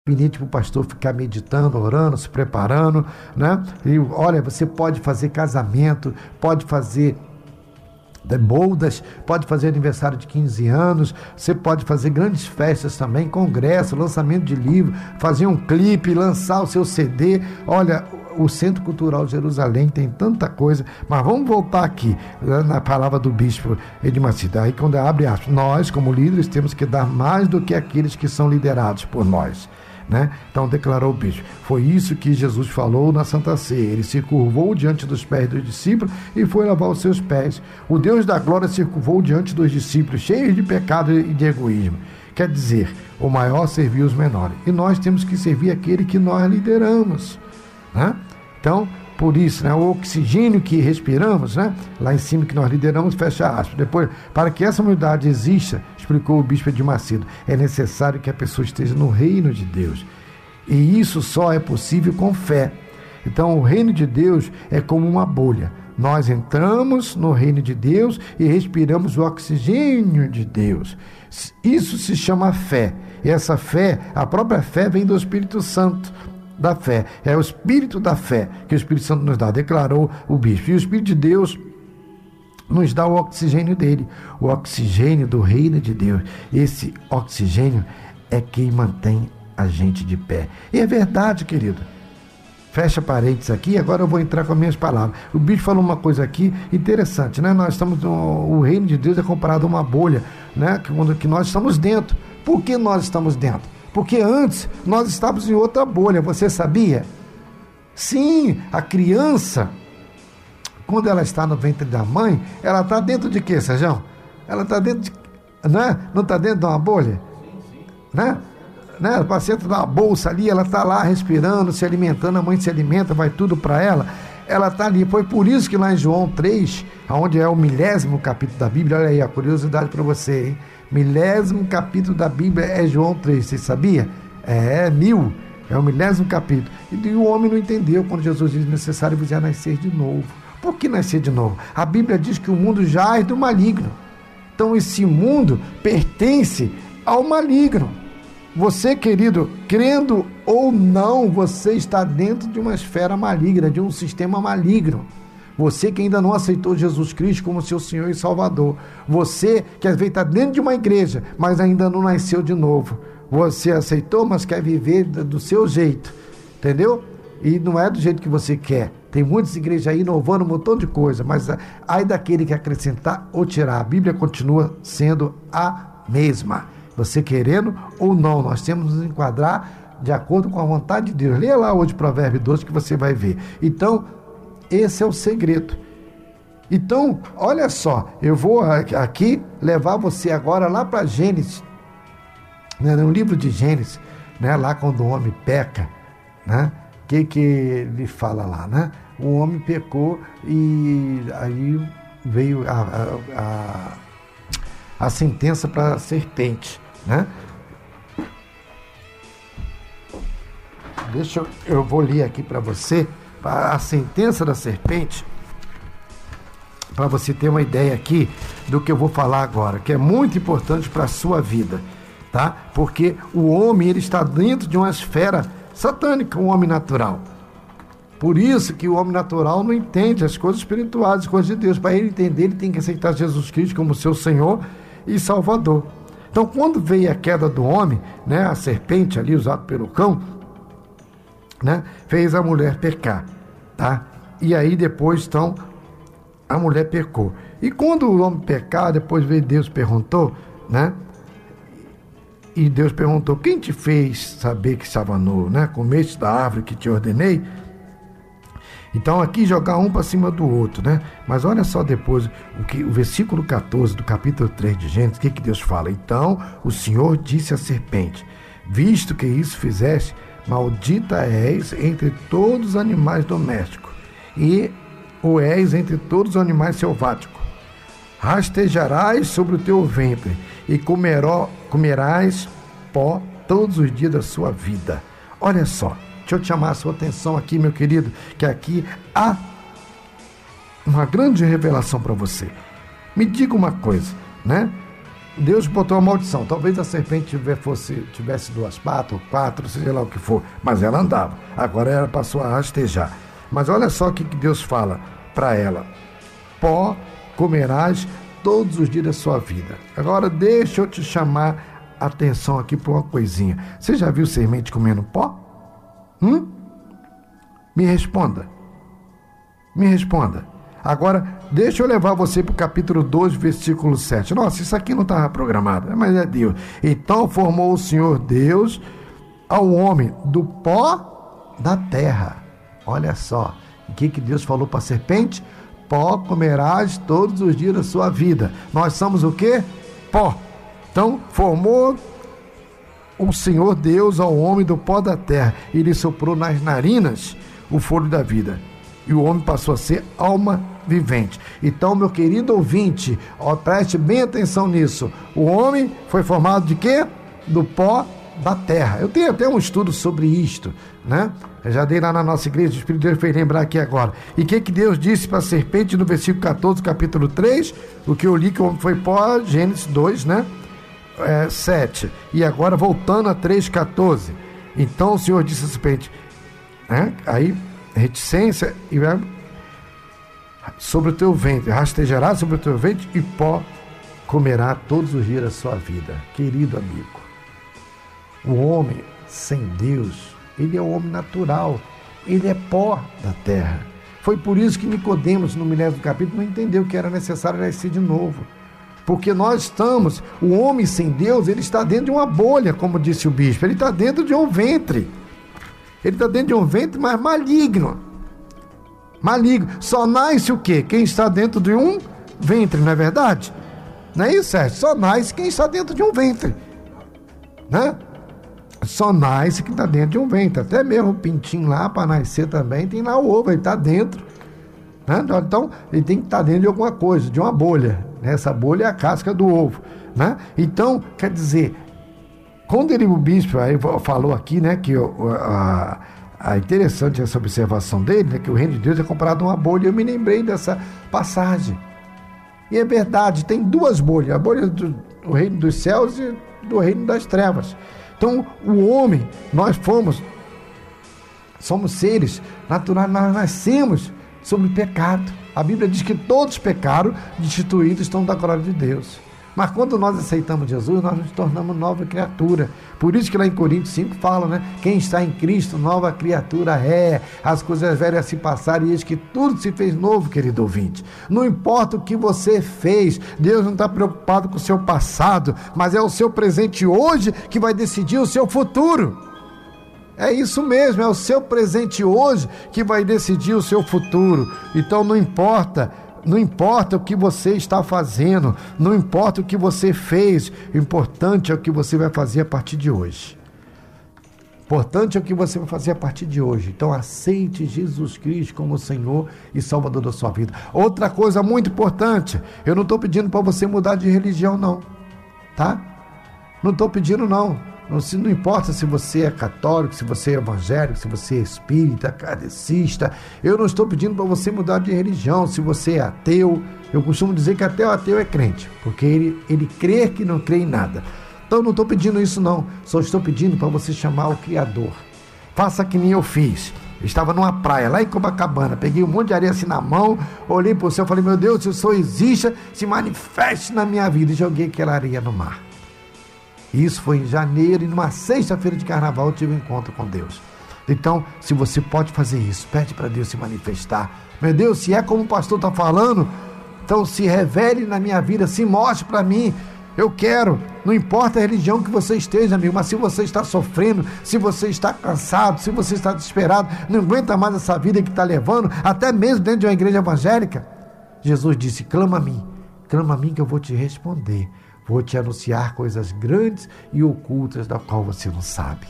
Gabinete para o pastor ficar meditando, orando, se preparando, né? E olha, você pode fazer casamento, pode fazer boldas, pode fazer aniversário de 15 anos, você pode fazer grandes festas também, congresso, lançamento de livro, fazer um clipe, lançar o seu CD. Olha, o Centro Cultural Jerusalém tem tanta coisa, mas vamos voltar aqui né, na palavra do bispo Edmacida. Aí quando abre aspas, nós como líderes temos que dar mais do que aqueles que são liderados por nós. Né? Então declarou o bispo. Foi isso que Jesus falou na Santa Ceia. Ele se curvou diante dos pés dos discípulos e foi lavar os seus pés. O Deus da glória se curvou diante dos discípulos, cheios de pecado e de egoísmo. Quer dizer, o maior serviu os menores. E nós temos que servir aquele que nós lideramos. Né? Então, por isso, né, o oxigênio que respiramos, né, lá em cima que nós lideramos, fecha aspas. Depois, para que essa humildade exista, explicou o bispo de Macedo, é necessário que a pessoa esteja no reino de Deus. E isso só é possível com fé. Então, o reino de Deus é como uma bolha. Nós entramos no reino de Deus e respiramos o oxigênio de Deus. Isso se chama fé. E essa fé, a própria fé vem do Espírito Santo da fé. É o espírito da fé que o Espírito Santo nos dá, declarou o bispo. E o Espírito de Deus nos dá o oxigênio dele, o oxigênio do reino de Deus. Esse oxigênio é quem mantém a gente de pé. E é verdade, querido. Fecha parênteses aqui, agora eu vou entrar com as minhas palavras. O bicho falou uma coisa aqui interessante, né? Nós estamos no, o reino de Deus é comparado a uma bolha, né? Que, que nós estamos dentro. Por que nós estamos dentro? Porque antes nós estávamos em outra bolha, você sabia? Sim, a criança, quando ela está no ventre da mãe, ela está dentro de quê, Sérgio? Ela está dentro de. Né? Não está dentro de uma bolha? Né? né? O paciente dá uma bolsa ali, ela está lá respirando, se alimentando, a mãe se alimenta, vai tudo para ela. Ela está ali. Foi por isso que lá em João 3, onde é o milésimo capítulo da Bíblia, olha aí a curiosidade para você, hein? Milésimo capítulo da Bíblia é João 3, você sabia? É, mil. É o milésimo capítulo. E o homem não entendeu quando Jesus diz necessário vos é nascer de novo. Por que nascer de novo? A Bíblia diz que o mundo já é do maligno. Então esse mundo pertence ao maligno. Você, querido, crendo ou não, você está dentro de uma esfera maligna, de um sistema maligno. Você que ainda não aceitou Jesus Cristo como seu Senhor e Salvador. Você que às vezes está dentro de uma igreja, mas ainda não nasceu de novo. Você aceitou, mas quer viver do seu jeito. Entendeu? E não é do jeito que você quer. Tem muitas igrejas aí inovando um montão de coisa, mas ai daquele que acrescentar ou tirar. A Bíblia continua sendo a mesma você querendo ou não, nós temos que nos enquadrar de acordo com a vontade de Deus. Leia lá hoje Provérbio 12 que você vai ver. Então, esse é o segredo. Então, olha só, eu vou aqui levar você agora lá para Gênesis, né, no livro de Gênesis, né, lá quando o homem peca, né? Que, que ele fala lá, né? O homem pecou e aí veio a, a, a, a sentença para a serpente. Né? Deixa eu, eu vou ler aqui para você a sentença da serpente, para você ter uma ideia aqui do que eu vou falar agora, que é muito importante para a sua vida, tá? Porque o homem ele está dentro de uma esfera satânica, um homem natural. Por isso que o homem natural não entende as coisas espirituais, as coisas de Deus. Para ele entender, ele tem que aceitar Jesus Cristo como seu Senhor e Salvador. Então, quando veio a queda do homem, né, a serpente ali usada pelo cão, né, fez a mulher pecar, tá? E aí depois, então, a mulher pecou. E quando o homem pecar, depois veio Deus perguntou, né? E Deus perguntou: Quem te fez saber que estava nu, né? Comeste da árvore que te ordenei? Então aqui jogar um para cima do outro, né? Mas olha só depois o que o versículo 14 do capítulo 3 de Gênesis, o que, que Deus fala? Então o Senhor disse à serpente: Visto que isso fizeste, maldita és entre todos os animais domésticos, e o és entre todos os animais selváticos. Rastejarás sobre o teu ventre, e comeró, comerás pó todos os dias da sua vida. Olha só, Deixa eu chamar a sua atenção aqui, meu querido, que aqui há uma grande revelação para você. Me diga uma coisa, né? Deus botou uma maldição. Talvez a serpente fosse, tivesse duas patas, ou quatro, seja lá o que for, mas ela andava. Agora ela passou a rastejar. Mas olha só o que Deus fala para ela: pó comerás todos os dias da sua vida. Agora deixa eu te chamar atenção aqui para uma coisinha. Você já viu semente comendo pó? Hum? Me responda. Me responda. Agora, deixa eu levar você para o capítulo 2, versículo 7. Nossa, isso aqui não estava programado, mas é Deus. Então formou o Senhor Deus ao homem do pó da terra. Olha só. O que, que Deus falou para a serpente? Pó comerás todos os dias da sua vida. Nós somos o quê? Pó. Então, formou o Senhor Deus ao homem do pó da terra e lhe soprou nas narinas o fôlego da vida. E o homem passou a ser alma vivente. Então, meu querido ouvinte, ó, preste bem atenção nisso. O homem foi formado de quê? Do pó da terra. Eu tenho até um estudo sobre isto, né? Já dei lá na nossa igreja, o Espírito de Deus fez lembrar aqui agora. E o que, que Deus disse para a serpente no versículo 14, capítulo 3? O que eu li que foi pó, Gênesis 2, né? é, 7. E agora voltando a 3,14. Então o Senhor disse a serpente, né? aí reticência e sobre o teu ventre, rastejará sobre o teu ventre e pó comerá todos os dias da sua vida. Querido amigo, o homem sem Deus, ele é o homem natural. Ele é pó da terra. Foi por isso que Nicodemos, no milésimo capítulo, não entendeu que era necessário nascer de novo. Porque nós estamos, o homem sem Deus, ele está dentro de uma bolha, como disse o bispo. Ele está dentro de um ventre. Ele está dentro de um ventre, mas maligno. Maligno. Só nasce o quê? Quem está dentro de um ventre, não é verdade? Não é isso, Sérgio? Só nasce quem está dentro de um ventre. Né? Só nasce quem está dentro de um ventre. Até mesmo o pintinho lá, para nascer também, tem lá o ovo, ele está dentro. Né? Então, ele tem que estar tá dentro de alguma coisa, de uma bolha. Essa bolha é a casca do ovo. Né? Então, quer dizer, quando ele, o bispo aí falou aqui, né, que a, a interessante essa observação dele, né, que o reino de Deus é comparado a uma bolha, eu me lembrei dessa passagem. E é verdade, tem duas bolhas, a bolha do, do reino dos céus e do reino das trevas. Então, o homem, nós fomos, somos seres naturais, nós nascemos sobre pecado. A Bíblia diz que todos pecaram, destituídos estão da glória de Deus. Mas quando nós aceitamos Jesus, nós nos tornamos nova criatura. Por isso que lá em Coríntios 5 fala, né? Quem está em Cristo, nova criatura é. As coisas velhas se passaram e eis que tudo se fez novo, querido ouvinte. Não importa o que você fez, Deus não está preocupado com o seu passado, mas é o seu presente hoje que vai decidir o seu futuro. É isso mesmo, é o seu presente hoje que vai decidir o seu futuro. Então não importa, não importa o que você está fazendo, não importa o que você fez, o importante é o que você vai fazer a partir de hoje. Importante é o que você vai fazer a partir de hoje. Então aceite Jesus Cristo como Senhor e Salvador da sua vida. Outra coisa muito importante, eu não estou pedindo para você mudar de religião, não. Tá? Não estou pedindo, não. Não, se, não importa se você é católico, se você é evangélico, se você é espírita, kardecista. Eu não estou pedindo para você mudar de religião. Se você é ateu, eu costumo dizer que até o ateu é crente, porque ele, ele crê que não crê em nada. Então não estou pedindo isso, não. Só estou pedindo para você chamar o Criador. Faça que nem eu fiz. Eu estava numa praia lá em Copacabana, peguei um monte de areia assim na mão, olhei para o céu e falei: Meu Deus, se o Senhor existe, se manifeste na minha vida. E joguei aquela areia no mar. Isso foi em janeiro e numa sexta-feira de carnaval eu tive um encontro com Deus. Então, se você pode fazer isso, pede para Deus se manifestar. Meu Deus, se é como o pastor está falando, então se revele na minha vida, se mostre para mim. Eu quero, não importa a religião que você esteja, amigo, mas se você está sofrendo, se você está cansado, se você está desesperado, não aguenta mais essa vida que está levando, até mesmo dentro de uma igreja evangélica, Jesus disse: clama a mim, clama a mim que eu vou te responder. Vou te anunciar coisas grandes e ocultas da qual você não sabe.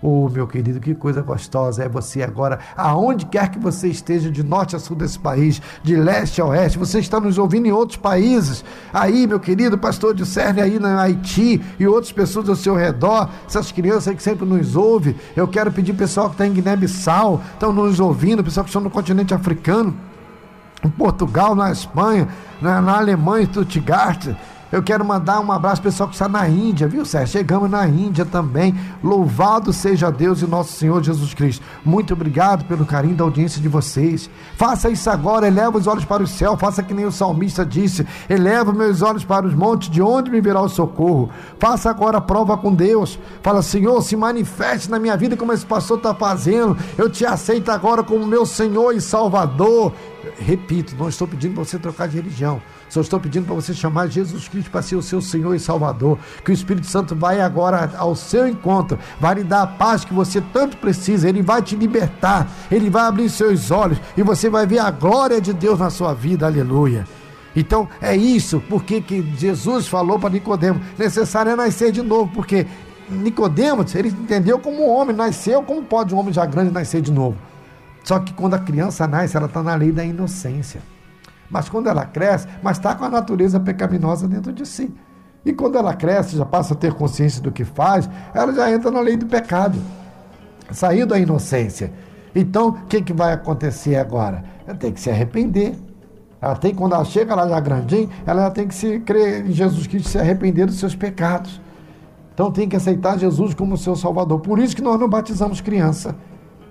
Oh, meu querido, que coisa gostosa é você agora, aonde quer que você esteja, de norte a sul desse país, de leste a oeste, você está nos ouvindo em outros países. Aí, meu querido pastor de Cerne, aí na Haiti e outras pessoas ao seu redor, essas crianças aí que sempre nos ouvem. Eu quero pedir pessoal que está em Guiné-Bissau, estão nos ouvindo, pessoal que estão no continente africano, em Portugal, na Espanha, na, na Alemanha, em Stuttgart, eu quero mandar um abraço pessoal que está na Índia, viu, Sérgio? Chegamos na Índia também. Louvado seja Deus e nosso Senhor Jesus Cristo. Muito obrigado pelo carinho da audiência de vocês. Faça isso agora, eleva os olhos para o céu, faça que nem o salmista disse: eleva meus olhos para os montes, de onde me virá o socorro. Faça agora a prova com Deus. Fala, Senhor, se manifeste na minha vida como esse pastor está fazendo. Eu te aceito agora como meu Senhor e Salvador. Repito, não estou pedindo para você trocar de religião. Só estou pedindo para você chamar Jesus Cristo para ser o seu Senhor e Salvador. Que o Espírito Santo vai agora ao seu encontro, vai lhe dar a paz que você tanto precisa. Ele vai te libertar, ele vai abrir seus olhos e você vai ver a glória de Deus na sua vida. Aleluia. Então é isso, porque que Jesus falou para Nicodemos, necessário é nascer de novo, porque Nicodemos, ele entendeu como um homem nasceu, como pode um homem já grande nascer de novo? Só que quando a criança nasce, ela está na lei da inocência. Mas quando ela cresce, mas está com a natureza pecaminosa dentro de si. E quando ela cresce, já passa a ter consciência do que faz, ela já entra na lei do pecado. Saiu da inocência. Então, o que, que vai acontecer agora? Ela tem que se arrepender. Ela tem, quando ela chega lá já grandinha, ela tem que se crer em Jesus Cristo, se arrepender dos seus pecados. Então tem que aceitar Jesus como seu Salvador. Por isso que nós não batizamos criança.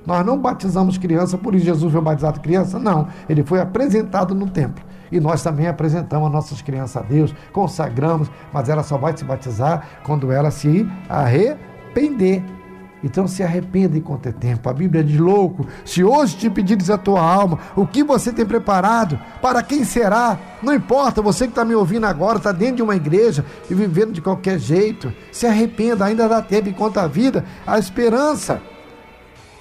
Nós não batizamos criança, por isso Jesus foi batizado criança. Não, ele foi apresentado no templo. E nós também apresentamos as nossas crianças a Deus, consagramos, mas ela só vai se batizar quando ela se arrepender. Então se arrependa enquanto é tempo. A Bíblia diz: louco, se hoje te pedires a tua alma, o que você tem preparado? Para quem será? Não importa, você que está me ouvindo agora, está dentro de uma igreja e vivendo de qualquer jeito. Se arrependa, ainda dá tempo enquanto a vida, a esperança.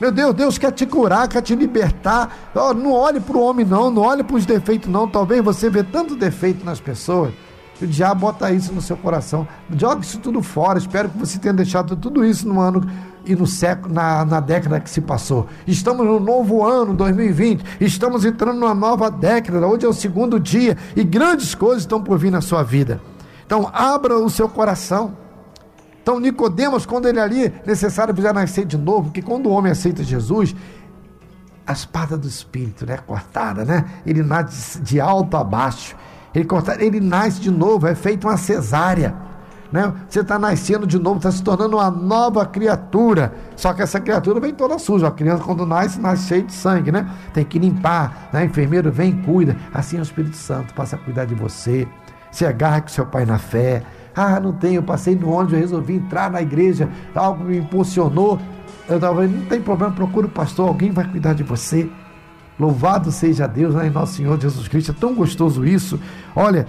Meu Deus, Deus quer te curar, quer te libertar. Oh, não olhe para o homem, não, não olhe para os defeitos, não. Talvez você vê tanto defeito nas pessoas. O diabo bota isso no seu coração. Joga isso tudo fora. Espero que você tenha deixado tudo isso no ano e no século, na, na década que se passou. Estamos no novo ano, 2020. Estamos entrando numa nova década. Hoje é o segundo dia e grandes coisas estão por vir na sua vida. Então, abra o seu coração. Então, Nicodemos, quando ele ali necessário já nascer de novo, porque quando o homem aceita Jesus, a espada do espírito, né, cortada, né? Ele nasce de alto a baixo. Ele, corta, ele nasce de novo, é feito uma cesárea. Né? Você está nascendo de novo, está se tornando uma nova criatura. Só que essa criatura vem toda suja. A criança, quando nasce, nasce cheia de sangue, né? Tem que limpar. Né? Enfermeiro vem e cuida. Assim é o Espírito Santo, passa a cuidar de você. Se agarra com seu pai na fé. Ah, não tenho, eu passei no ônibus, eu resolvi entrar na igreja, algo me impulsionou. Eu estava não tem problema, procura o pastor, alguém vai cuidar de você. Louvado seja Deus, né, nosso Senhor Jesus Cristo. É tão gostoso isso. Olha,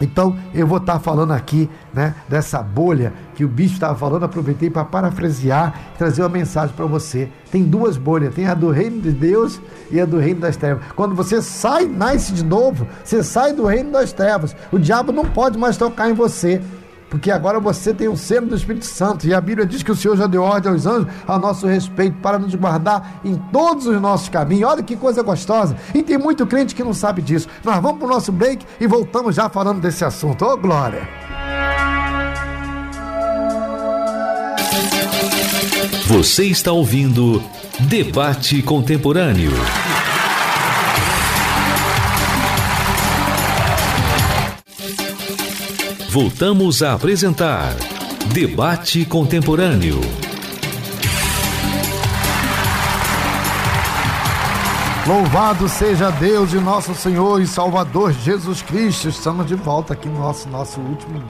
então eu vou estar falando aqui, né, dessa bolha que o bicho estava falando, aproveitei para parafrasear, trazer uma mensagem para você. Tem duas bolhas, tem a do reino de Deus e a do reino das trevas. Quando você sai, nasce de novo, você sai do reino das trevas. O diabo não pode mais tocar em você porque agora você tem o selo do Espírito Santo, e a Bíblia diz que o Senhor já deu ordem aos anjos a nosso respeito para nos guardar em todos os nossos caminhos. Olha que coisa gostosa! E tem muito crente que não sabe disso. Nós vamos para o nosso break e voltamos já falando desse assunto. Ô, oh, glória! Você está ouvindo Debate Contemporâneo. Voltamos a apresentar Debate Contemporâneo. Louvado seja Deus e nosso Senhor e Salvador Jesus Cristo. Estamos de volta aqui no nosso, nosso último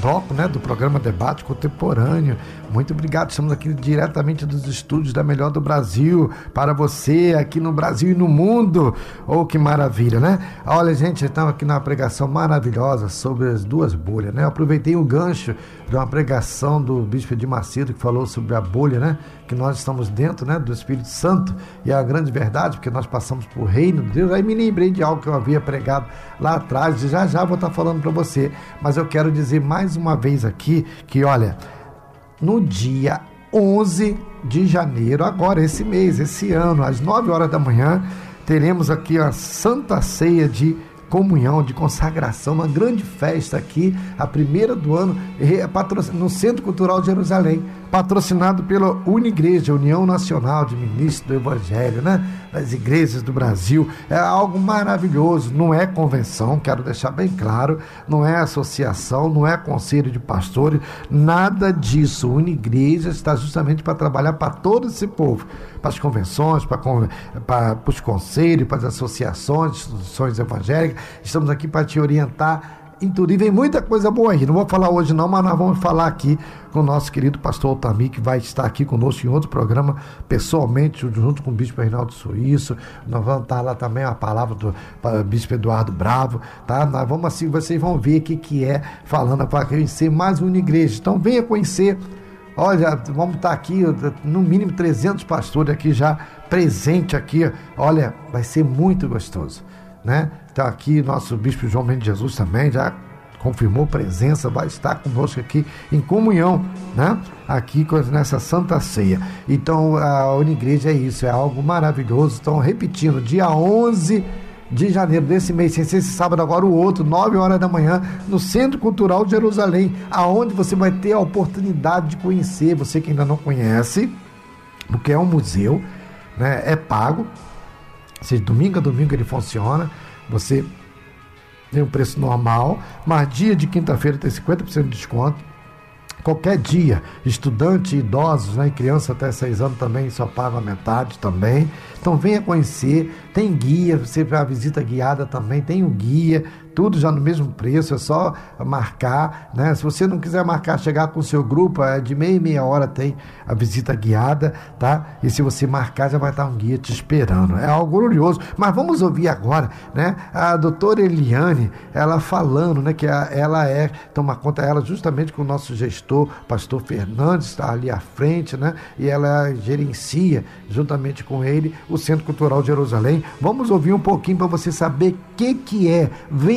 bloco né, do programa Debate Contemporâneo. Muito obrigado. Estamos aqui diretamente dos estúdios da Melhor do Brasil para você aqui no Brasil e no mundo. Oh, que maravilha, né? Olha, gente, estamos aqui numa pregação maravilhosa sobre as duas bolhas, né? Eu aproveitei o gancho de uma pregação do Bispo de Macedo que falou sobre a bolha, né? Que nós estamos dentro, né, do Espírito Santo e é a grande verdade, porque nós passamos por reino de Deus. Aí me lembrei de algo que eu havia pregado lá atrás, já já vou estar falando para você, mas eu quero dizer mais uma vez aqui que, olha, no dia 11 de janeiro, agora esse mês, esse ano, às 9 horas da manhã, teremos aqui a Santa Ceia de comunhão, de consagração, uma grande festa aqui, a primeira do ano, no Centro Cultural de Jerusalém patrocinado pela Unigreja, União Nacional de Ministros do Evangelho, né? Das igrejas do Brasil. É algo maravilhoso, não é convenção, quero deixar bem claro, não é associação, não é conselho de pastores, nada disso. Unigreja está justamente para trabalhar para todo esse povo, para as convenções, para, os conselhos, para as associações, instituições evangélicas. Estamos aqui para te orientar em tudo. E vem muita coisa boa aí. Não vou falar hoje não, mas nós vamos falar aqui com o nosso querido pastor Otami, que vai estar aqui conosco em outro programa, pessoalmente, junto com o bispo Reinaldo Suíço. Nós vamos estar lá também a palavra do bispo Eduardo Bravo, tá? Nós vamos assim, vocês vão ver o que, que é falando para conhecer mais uma igreja. Então venha conhecer. Olha, vamos estar aqui, no mínimo 300 pastores aqui já presente aqui. Olha, vai ser muito gostoso, né? Está aqui nosso bispo João Mendes Jesus também, já confirmou presença, vai estar conosco aqui em comunhão, né? Aqui nessa Santa Ceia. Então, a Unigreja é isso, é algo maravilhoso. Então, repetindo, dia 11 de janeiro desse mês, sem ser esse sábado agora o outro, 9 horas da manhã, no Centro Cultural de Jerusalém, aonde você vai ter a oportunidade de conhecer, você que ainda não conhece, porque é um museu, né? É pago. Ou seja, domingo a domingo ele funciona você tem um preço normal, mas dia de quinta-feira tem 50% de desconto. Qualquer dia, estudante, idosos, né, criança até 6 anos também só pagam a metade também. Então venha conhecer, tem guia, você a visita guiada também, tem o guia, tudo já no mesmo preço, é só marcar, né? Se você não quiser marcar, chegar com o seu grupo, é de meia e meia hora tem a visita guiada, tá? E se você marcar, já vai estar um guia te esperando. É algo glorioso. Mas vamos ouvir agora, né? A doutora Eliane, ela falando, né? Que ela é, toma conta ela justamente com o nosso gestor, pastor Fernandes, está ali à frente, né? E ela gerencia, juntamente com ele, o Centro Cultural de Jerusalém. Vamos ouvir um pouquinho para você saber o que, que é.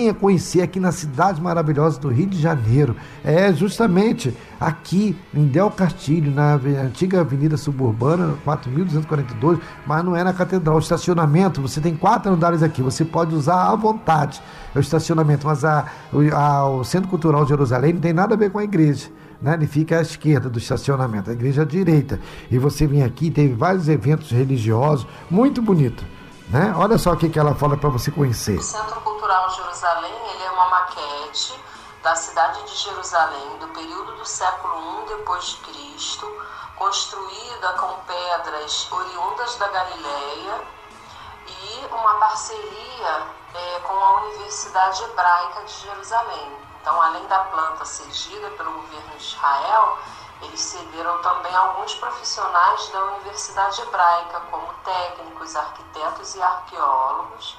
Venha conhecer aqui na cidade maravilhosa do Rio de Janeiro. É justamente aqui em Del Castilho, na antiga Avenida Suburbana, 4.242, mas não é na Catedral. O estacionamento, você tem quatro andares aqui, você pode usar à vontade o estacionamento, mas a, a, o Centro Cultural de Jerusalém não tem nada a ver com a igreja. Né? Ele fica à esquerda do estacionamento, a igreja à direita. E você vem aqui, teve vários eventos religiosos, muito bonito. Né? Olha só o que, que ela fala para você conhecer. Cultural Jerusalém ele é uma maquete da cidade de Jerusalém do período do século I depois de Cristo, construída com pedras oriundas da Galileia e uma parceria é, com a Universidade Hebraica de Jerusalém. Então, além da planta cedida pelo governo de Israel, eles cederam também alguns profissionais da Universidade Hebraica, como técnicos, arquitetos e arqueólogos,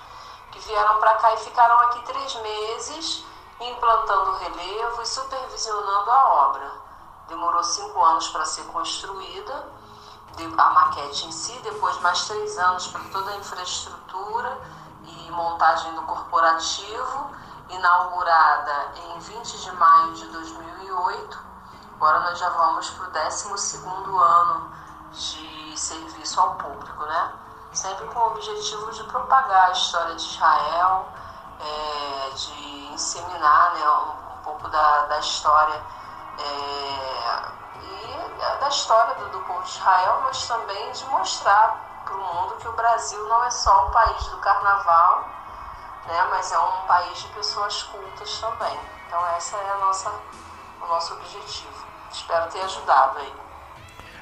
que vieram para cá e ficaram aqui três meses implantando relevo e supervisionando a obra. Demorou cinco anos para ser construída, a maquete em si, depois mais três anos para toda a infraestrutura e montagem do corporativo inaugurada em 20 de maio de 2008. Agora nós já vamos para o 12 ano de serviço ao público, né? Sempre com o objetivo de propagar a história de Israel, é, de inseminar né, um, um pouco da, da história é, e da história do, do povo de Israel, mas também de mostrar para o mundo que o Brasil não é só o país do carnaval, né? mas é um país de pessoas cultas também. Então essa é a nossa, o nosso objetivo. Espero ter ajudado aí.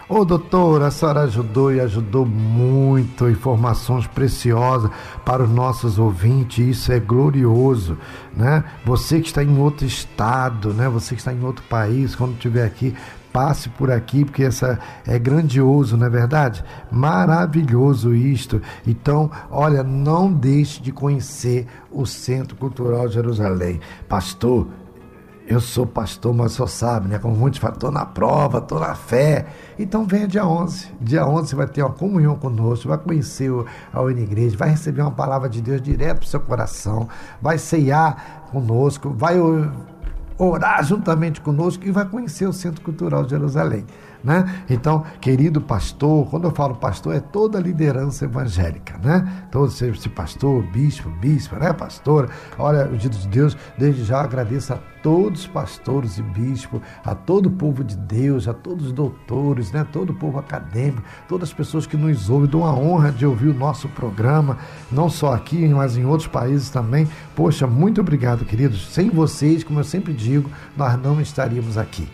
Ô doutora, a senhora ajudou e ajudou muito, informações preciosas para os nossos ouvintes, isso é glorioso, né? Você que está em outro estado, né? Você que está em outro país, quando estiver aqui, passe por aqui, porque essa é grandioso, não é verdade? Maravilhoso isto. Então, olha, não deixe de conhecer o Centro Cultural Jerusalém. Pastor, eu sou pastor, mas só sabe, né? Como muitos falam, estou na prova, estou na fé. Então venha dia 11. Dia 11 você vai ter uma comunhão conosco, vai conhecer a Uni Igreja, vai receber uma palavra de Deus direto para o seu coração, vai ceiar conosco, vai orar juntamente conosco e vai conhecer o Centro Cultural de Jerusalém. Né? Então, querido pastor, quando eu falo pastor, é toda a liderança evangélica, né? Todo esse pastor, bispo, bispa, né, pastora? Olha, o dia de Deus, desde já agradeço a todos os pastores e bispos, a todo o povo de Deus, a todos os doutores, né? Todo o povo acadêmico, todas as pessoas que nos ouvem, dou a honra de ouvir o nosso programa, não só aqui, mas em outros países também. Poxa, muito obrigado, queridos. Sem vocês, como eu sempre digo, nós não estaríamos aqui.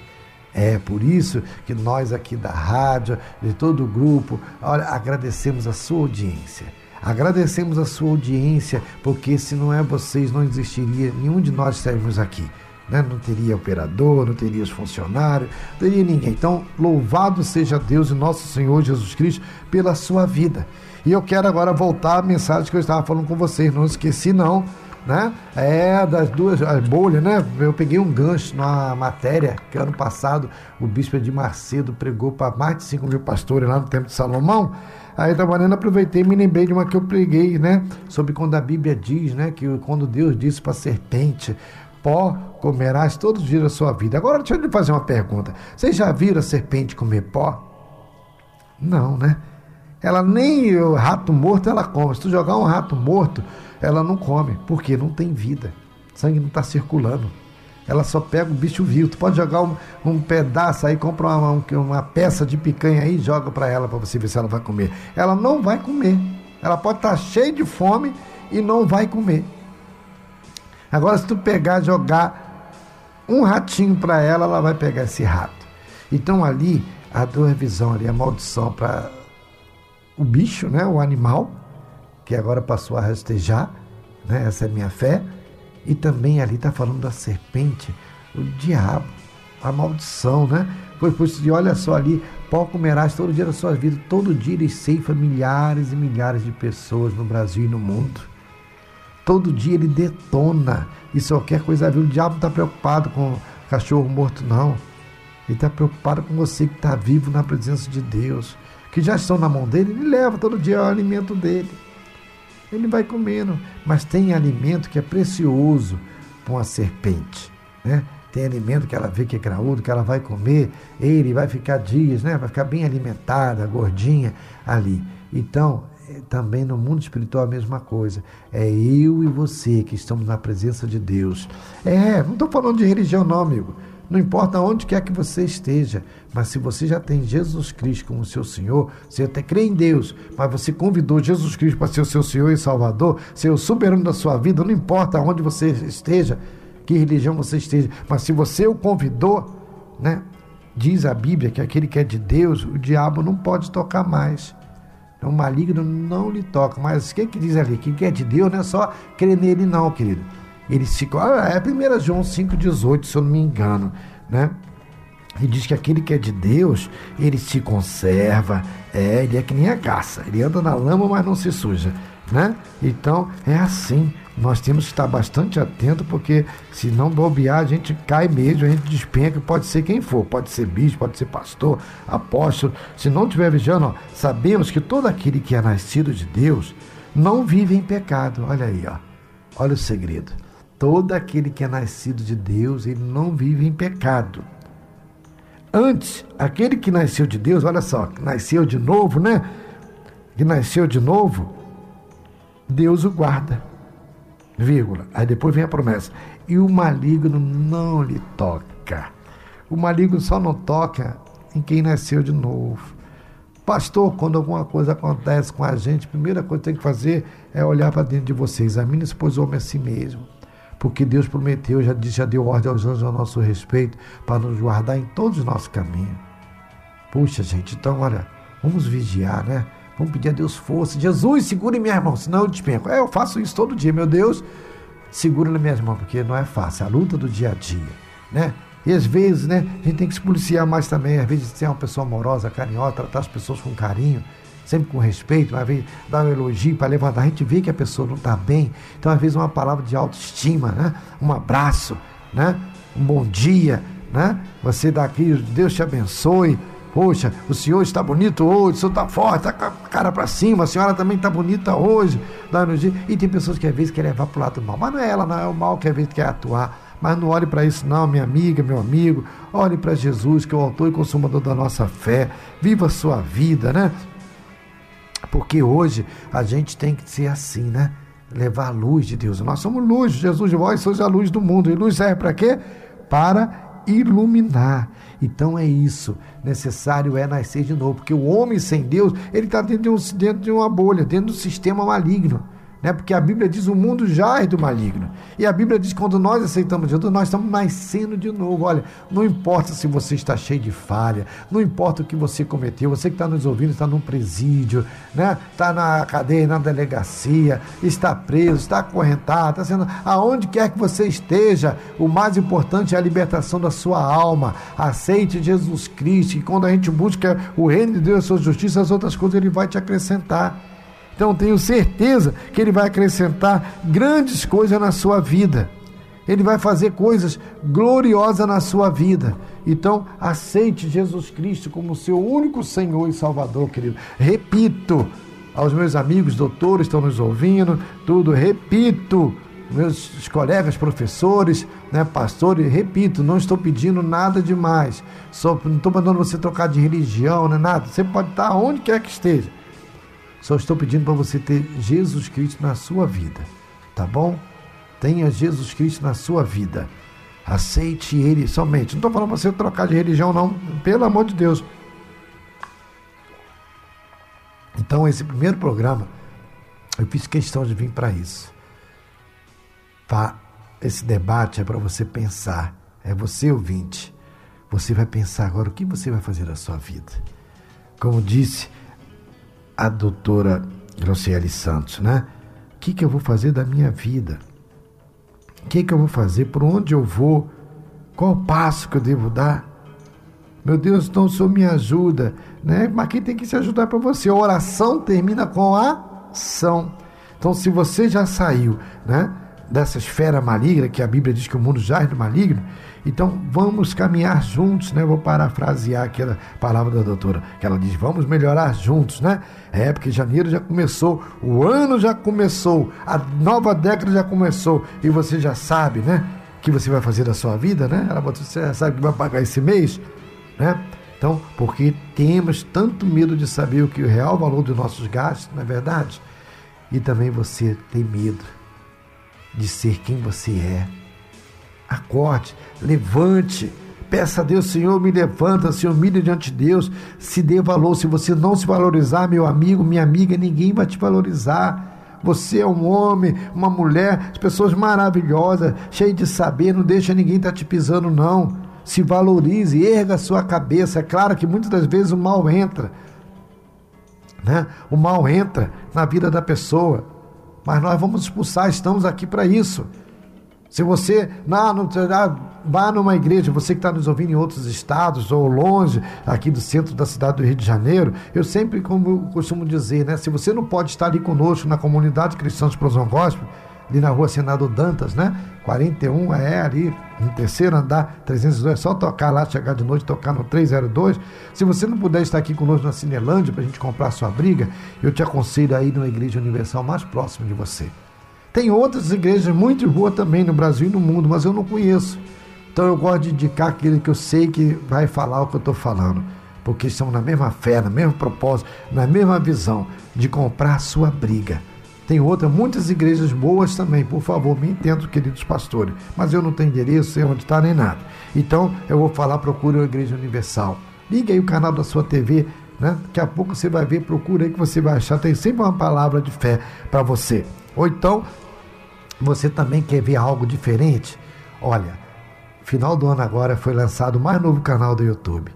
É por isso que nós aqui da rádio, de todo o grupo, olha, agradecemos a sua audiência. Agradecemos a sua audiência, porque se não é vocês, não existiria nenhum de nós estaríamos aqui. Né? Não teria operador, não teria os funcionários, não teria ninguém. Então, louvado seja Deus e nosso Senhor Jesus Cristo pela sua vida. E eu quero agora voltar à mensagem que eu estava falando com vocês. Não esqueci, não né? É das duas as bolhas, né? Eu peguei um gancho na matéria que ano passado o bispo de Macedo pregou para mais de 5 mil pastores lá no Templo de Salomão. Aí trabalhando, aproveitei e me lembrei de uma que eu preguei, né? Sobre quando a Bíblia diz, né? Que quando Deus disse para a serpente, pó comerás todos os dias da sua vida. Agora deixa eu lhe fazer uma pergunta. Vocês já viram a serpente comer pó? Não, né? Ela nem o rato morto ela come. Se tu jogar um rato morto ela não come, porque não tem vida. Sangue não está circulando. Ela só pega o bicho vivo. Tu pode jogar um, um pedaço aí, compra uma, uma peça de picanha aí e joga para ela para você ver se ela vai comer. Ela não vai comer. Ela pode estar tá cheia de fome e não vai comer. Agora, se tu pegar jogar um ratinho para ela, ela vai pegar esse rato. Então ali, a tua visão ali, a maldição para o bicho, né, o animal, que agora passou a rastejar, né? essa é minha fé, E também ali está falando da serpente, o diabo, a maldição, né? Pois, pois olha só ali, pó comerás todo dia da sua vida, todo dia ele ceifa milhares e milhares de pessoas no Brasil e no mundo. Todo dia ele detona e só quer coisa ver. O diabo não está preocupado com cachorro morto, não. Ele está preocupado com você que está vivo na presença de Deus, que já estão na mão dele, ele leva todo dia o alimento dele. Ele vai comendo, mas tem alimento que é precioso para uma serpente, né? Tem alimento que ela vê que é graúdo, que ela vai comer, ele vai ficar dias, né? Vai ficar bem alimentada, gordinha ali. Então, é, também no mundo espiritual a mesma coisa. É eu e você que estamos na presença de Deus. É, não estou falando de religião, não, amigo. Não importa onde quer que você esteja, mas se você já tem Jesus Cristo como seu Senhor, você até crê em Deus, mas você convidou Jesus Cristo para ser o seu Senhor e Salvador, ser o soberano da sua vida, não importa onde você esteja, que religião você esteja, mas se você o convidou, né? Diz a Bíblia que aquele que é de Deus, o diabo não pode tocar mais. Então, o maligno não lhe toca. Mas o que, que diz ali? Quem é de Deus não é só crer nele, não, querido ele se. Ah, é 1 João 5,18, se eu não me engano, né? E diz que aquele que é de Deus, ele se conserva, é, ele é que nem a caça, ele anda na lama, mas não se suja, né? Então é assim. Nós temos que estar bastante atento, porque se não bobear, a gente cai mesmo, a gente despenca, pode ser quem for, pode ser bispo, pode ser pastor, apóstolo. Se não estiver vigiando, ó, sabemos que todo aquele que é nascido de Deus não vive em pecado. Olha aí, ó. Olha o segredo. Todo aquele que é nascido de Deus, ele não vive em pecado. Antes, aquele que nasceu de Deus, olha só, nasceu de novo, né? Que nasceu de novo, Deus o guarda. Vírgula. Aí depois vem a promessa. E o maligno não lhe toca. O maligno só não toca em quem nasceu de novo. Pastor, quando alguma coisa acontece com a gente, a primeira coisa que tem que fazer é olhar para dentro de você. Examine-se, pois o homem a si mesmo porque Deus prometeu, já disse, já deu ordem aos anjos a nosso respeito para nos guardar em todos os nossos caminhos. Puxa, gente, então olha, vamos vigiar, né? Vamos pedir a Deus força. Jesus, segure minha mão, senão eu despenco. É, eu faço isso todo dia, meu Deus, segura nas minhas mãos, porque não é fácil, é a luta do dia a dia, né? E às vezes, né, a gente tem que se policiar mais também, às vezes ser uma pessoa amorosa, carinhosa, tratar as pessoas com carinho, sempre com respeito, vez dar um elogio para levantar. A gente vê que a pessoa não está bem, então às vezes uma palavra de autoestima, né? um abraço, né? um bom dia, né? você dá aqui, Deus te abençoe. Poxa, o senhor está bonito hoje, o senhor está forte, está com a cara para cima, a senhora também está bonita hoje. Dá elogio. E tem pessoas que às vezes querem levar para o lado do mal, mas não é ela, não é o mal que às vezes quer atuar. Mas não olhe para isso, não, minha amiga, meu amigo. Olhe para Jesus, que é o autor e consumador da nossa fé. Viva a sua vida, né? Porque hoje a gente tem que ser assim, né? Levar a luz de Deus. Nós somos luz, Jesus vós sois a luz do mundo. E luz serve para quê? Para iluminar. Então é isso. Necessário é nascer de novo. Porque o homem sem Deus, ele está dentro, de um, dentro de uma bolha, dentro do sistema maligno né? porque a Bíblia diz o mundo já é do maligno. E a Bíblia diz que quando nós aceitamos Jesus, nós estamos nascendo de novo. Olha, não importa se você está cheio de falha, não importa o que você cometeu, você que está nos ouvindo está num presídio, né? está na cadeia, na delegacia, está preso, está acorrentado, está sendo. Aonde quer que você esteja, o mais importante é a libertação da sua alma. Aceite Jesus Cristo, e quando a gente busca o reino de Deus a sua justiça, as outras coisas ele vai te acrescentar. Então tenho certeza que Ele vai acrescentar grandes coisas na sua vida. Ele vai fazer coisas gloriosas na sua vida. Então, aceite Jesus Cristo como seu único Senhor e Salvador, querido. Repito aos meus amigos doutores estão nos ouvindo, tudo, repito, meus colegas professores, né, pastores, repito, não estou pedindo nada demais. Só, não estou mandando você trocar de religião, né, nada. Você pode estar onde quer que esteja. Só estou pedindo para você ter Jesus Cristo na sua vida, tá bom? Tenha Jesus Cristo na sua vida. Aceite Ele somente. Não estou falando para você trocar de religião, não. Pelo amor de Deus. Então, esse primeiro programa, eu fiz questão de vir para isso. Pra, esse debate é para você pensar. É você, ouvinte. Você vai pensar agora o que você vai fazer da sua vida. Como disse a doutora Rocieli Santos, né? O que, que eu vou fazer da minha vida? O que, que eu vou fazer? Por onde eu vou? Qual o passo que eu devo dar? Meu Deus, então o Senhor me ajuda. Né? Mas quem tem que se ajudar para você? A oração termina com a ação. Então, se você já saiu né, dessa esfera maligna, que a Bíblia diz que o mundo já é maligno, então vamos caminhar juntos, né? Vou parafrasear aquela palavra da doutora, que ela diz: vamos melhorar juntos, né? É, porque janeiro já começou, o ano já começou, a nova década já começou, e você já sabe, né? Que você vai fazer da sua vida, né? Ela você já sabe que vai pagar esse mês, né? Então, porque temos tanto medo de saber o que o real valor dos nossos gastos, não é verdade? E também você tem medo de ser quem você é. Acorde, levante, peça a Deus, Senhor, me levanta, se humilhe diante de Deus, se dê valor. Se você não se valorizar, meu amigo, minha amiga, ninguém vai te valorizar. Você é um homem, uma mulher, pessoas maravilhosas, cheias de saber, não deixa ninguém estar tá te pisando, não se valorize, erga a sua cabeça. É claro que muitas das vezes o mal entra, né? O mal entra na vida da pessoa, mas nós vamos expulsar, estamos aqui para isso. Se você não, não vá numa igreja, você que está nos ouvindo em outros estados ou longe aqui do centro da cidade do Rio de Janeiro, eu sempre como eu costumo dizer, né? Se você não pode estar ali conosco na comunidade cristã de Explosão Gospel, ali na rua Senado Dantas, né? 41 é ali, no terceiro andar, 302, é só tocar lá, chegar de noite, tocar no 302. Se você não puder estar aqui conosco na Cinelândia para a gente comprar sua briga, eu te aconselho aí numa igreja universal mais próxima de você. Tem outras igrejas muito boas também no Brasil e no mundo, mas eu não conheço. Então eu gosto de indicar aquele que eu sei que vai falar o que eu estou falando. Porque estamos na mesma fé, no mesmo propósito, na mesma visão de comprar sua briga tem outra, muitas igrejas boas também, por favor, me entendo, queridos pastores. Mas eu não tenho endereço, sei onde está nem nada. Então eu vou falar, procure a Igreja Universal. Liga aí o canal da sua TV, né? Daqui a pouco você vai ver, procura aí que você vai achar. Tem sempre uma palavra de fé para você. Ou então, você também quer ver algo diferente? Olha, final do ano agora foi lançado o mais novo canal do YouTube.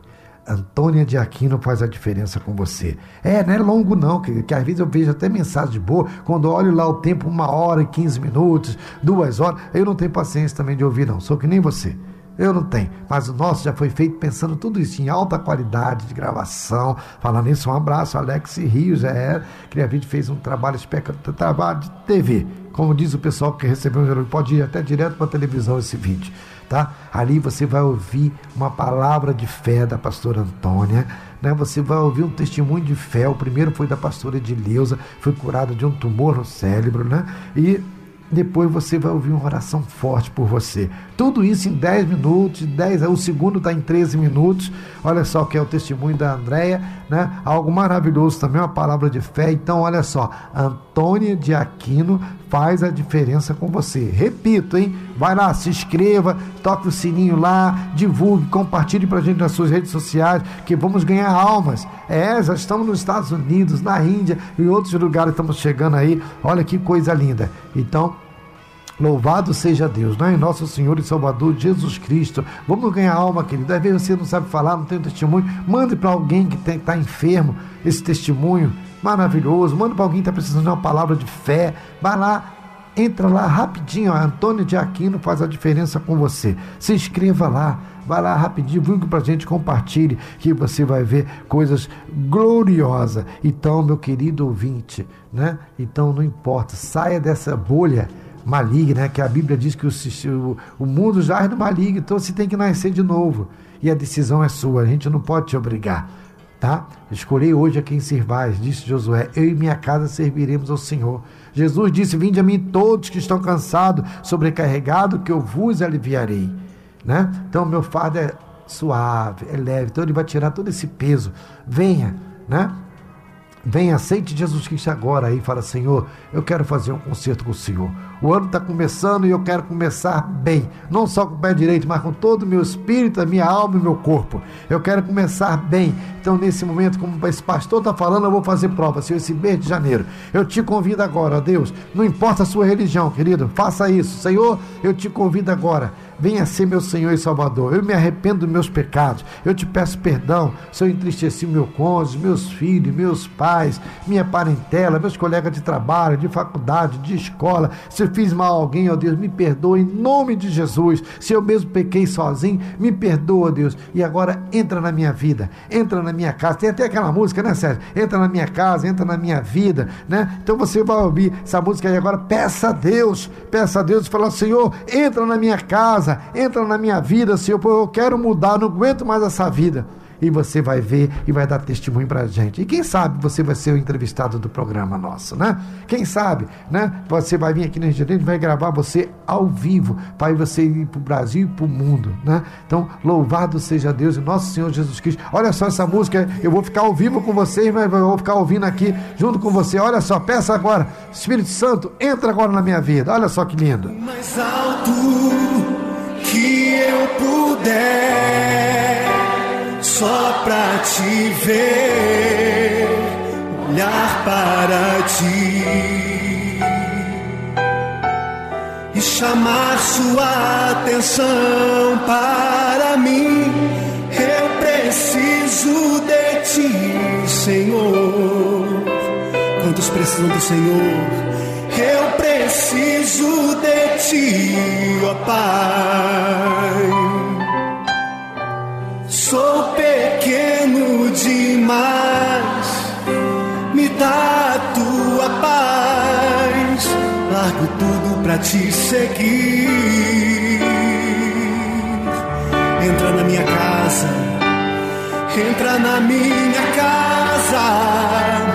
Antônia de Aquino faz a diferença com você. É, não é longo não, que, que às vezes eu vejo até mensagem boa, quando olho lá o tempo, uma hora e quinze minutos, duas horas, eu não tenho paciência também de ouvir não, sou que nem você. Eu não tenho, mas o nosso já foi feito pensando tudo isso em alta qualidade de gravação. Falando nisso, um abraço, Alex Rios, é, gente fez um trabalho espetacular, trabalho de TV. Como diz o pessoal que recebeu pode ir até direto para a televisão esse vídeo tá? Ali você vai ouvir uma palavra de fé da pastora Antônia, né? Você vai ouvir um testemunho de fé. O primeiro foi da pastora Edileuza, foi curada de um tumor no cérebro, né? E depois você vai ouvir uma oração forte por você. Tudo isso em 10 minutos, 10, o segundo está em 13 minutos. Olha só que é o testemunho da Andréia, né? Algo maravilhoso também, uma palavra de fé. Então, olha só, Antônia de Aquino faz a diferença com você. Repito, hein? Vai lá, se inscreva, toque o sininho lá, divulgue, compartilhe para a gente nas suas redes sociais, que vamos ganhar almas. É, já estamos nos Estados Unidos, na Índia e outros lugares estamos chegando aí. Olha que coisa linda. Então, Louvado seja Deus, não é? Nosso Senhor e Salvador Jesus Cristo. Vamos ganhar alma, querido. Às vezes você não sabe falar, não tem testemunho. Mande para alguém que está enfermo esse testemunho maravilhoso. Mande para alguém que está precisando de uma palavra de fé. Vai lá, entra lá rapidinho. Ó. Antônio de Aquino faz a diferença com você. Se inscreva lá. Vai lá rapidinho, para a gente, compartilhe, que você vai ver coisas gloriosas. Então, meu querido ouvinte, né? Então, não importa, saia dessa bolha maligna, né? que a Bíblia diz que o, o mundo já é do maligno, então você tem que nascer de novo. E a decisão é sua, a gente não pode te obrigar. Tá? Escolhi hoje a quem servais, disse Josué, eu e minha casa serviremos ao Senhor. Jesus disse: Vinde a mim todos que estão cansados, sobrecarregados, que eu vos aliviarei. Né? Então, meu fardo é suave, é leve, então ele vai tirar todo esse peso. Venha, né? Vem, aceite Jesus Cristo agora aí. Fala, Senhor, eu quero fazer um concerto com o Senhor. O ano está começando e eu quero começar bem. Não só com o pé direito, mas com todo o meu espírito, a minha alma e meu corpo. Eu quero começar bem. Então, nesse momento, como esse pastor está falando, eu vou fazer prova. Senhor, esse mês de janeiro. Eu te convido agora, Deus. Não importa a sua religião, querido. Faça isso. Senhor, eu te convido agora Venha ser meu Senhor e Salvador. Eu me arrependo dos meus pecados. Eu te peço perdão se eu entristeci meu cônjuge, meus filhos, meus pais, minha parentela, meus colegas de trabalho, de faculdade, de escola. Se Se fiz mal a alguém, ó Deus, me perdoa em nome de Jesus. Se eu mesmo pequei sozinho, me perdoa, Deus. E agora entra na minha vida, entra na minha casa. Tem até aquela música, né, Sérgio? Entra na minha casa, entra na minha vida, né? Então você vai ouvir essa música aí agora. Peça a Deus, peça a Deus e fala: Senhor, entra na minha casa, entra na minha vida, Senhor, porque eu quero mudar, não aguento mais essa vida e você vai ver e vai dar testemunho para a gente. E quem sabe você vai ser o entrevistado do programa nosso, né? Quem sabe, né? Você vai vir aqui na gente vai gravar você ao vivo para você ir para o Brasil e para o mundo, né? Então, louvado seja Deus e nosso Senhor Jesus Cristo. Olha só essa música, eu vou ficar ao vivo com vocês, mas eu vou ficar ouvindo aqui junto com você. Olha só, peça agora, Espírito Santo, entra agora na minha vida. Olha só que lindo. Mais alto eu puder só pra te ver, olhar para ti e chamar sua atenção para mim. Eu preciso de ti, Senhor. Quantos precisam do Senhor? Eu preciso de ti, ó Pai. Sou pequeno demais, me dá a tua paz. Largo tudo pra te seguir. Entra na minha casa, entra na minha casa,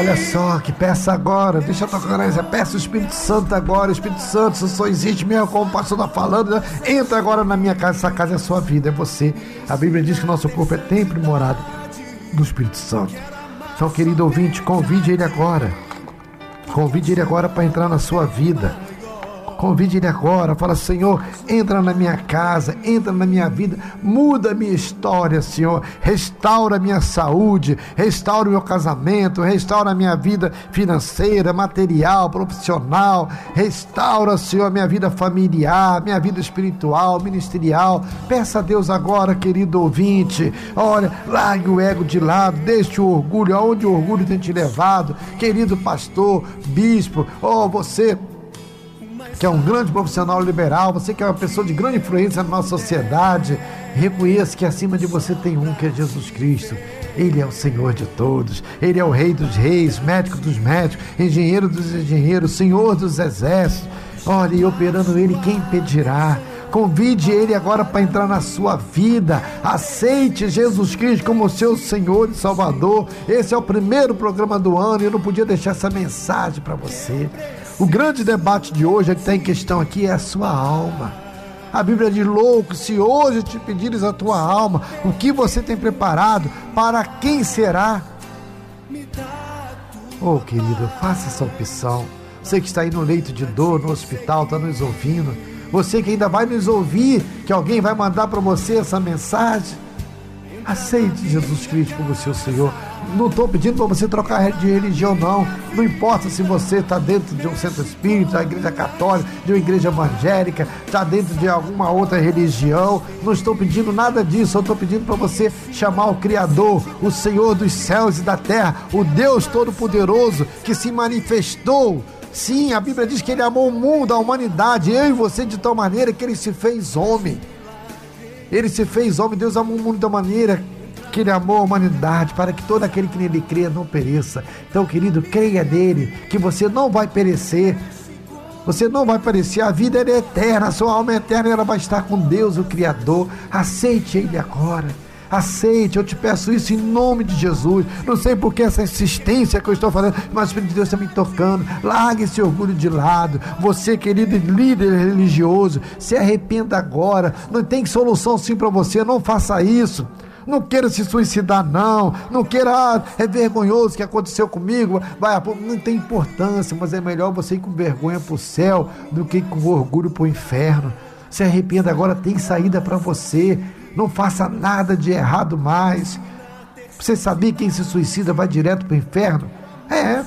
Olha só, que peça agora, deixa eu tocar nessa, peça o Espírito Santo agora, Espírito Santo, se só existe mesmo, como o pastor está falando, né? entra agora na minha casa, essa casa é a sua vida, é você. A Bíblia diz que nosso corpo é templo morado do Espírito Santo. Então, querido ouvinte, convide ele agora, convide ele agora para entrar na sua vida. Convide ele agora, fala: Senhor, entra na minha casa, entra na minha vida, muda a minha história, Senhor. Restaura a minha saúde, restaura o meu casamento, restaura a minha vida financeira, material, profissional. Restaura, Senhor, a minha vida familiar, minha vida espiritual, ministerial. Peça a Deus agora, querido ouvinte. Olha, largue o ego de lado, deixe o orgulho, aonde o orgulho tem te levado. Querido pastor, bispo, oh, você que é um grande profissional liberal, você que é uma pessoa de grande influência na nossa sociedade, reconheça que acima de você tem um que é Jesus Cristo. Ele é o Senhor de todos, Ele é o Rei dos Reis, médico dos médicos, engenheiro dos engenheiros, Senhor dos exércitos. Olha, e operando Ele, quem impedirá? Convide Ele agora para entrar na sua vida. Aceite Jesus Cristo como seu Senhor e Salvador. Esse é o primeiro programa do ano e eu não podia deixar essa mensagem para você. O grande debate de hoje é que está em questão aqui é a sua alma. A Bíblia diz: louco, se hoje te pedires a tua alma, o que você tem preparado, para quem será? Oh, querido, faça essa opção. Você que está aí no leito de dor, no hospital, está nos ouvindo. Você que ainda vai nos ouvir, que alguém vai mandar para você essa mensagem. Aceite Jesus Cristo como seu Senhor. Não estou pedindo para você trocar de religião, não. Não importa se você está dentro de um centro espírita, da igreja católica, de uma igreja evangélica, está dentro de alguma outra religião. Não estou pedindo nada disso. Eu estou pedindo para você chamar o Criador, o Senhor dos céus e da terra, o Deus Todo-Poderoso que se manifestou Sim, a Bíblia diz que ele amou o mundo, a humanidade, eu e você, de tal maneira que ele se fez homem. Ele se fez homem, Deus amou o mundo da maneira que ele amou a humanidade, para que todo aquele que nele crê não pereça. Então, querido, creia nele, que você não vai perecer. Você não vai perecer, a vida é eterna, a sua alma é eterna, ela vai estar com Deus, o Criador. Aceite ele agora. Aceite, eu te peço isso em nome de Jesus. Não sei por que essa insistência que eu estou fazendo, mas o Espírito de Deus está me tocando. Largue esse orgulho de lado. Você, querido líder religioso, se arrependa agora. Não tem solução sim para você, não faça isso. Não queira se suicidar, não. Não queira, ah, é vergonhoso o que aconteceu comigo. Vai, não tem importância, mas é melhor você ir com vergonha para o céu do que com orgulho para o inferno. Se arrependa agora, tem saída para você não faça nada de errado mais. Você sabia que quem se suicida vai direto para o inferno? É,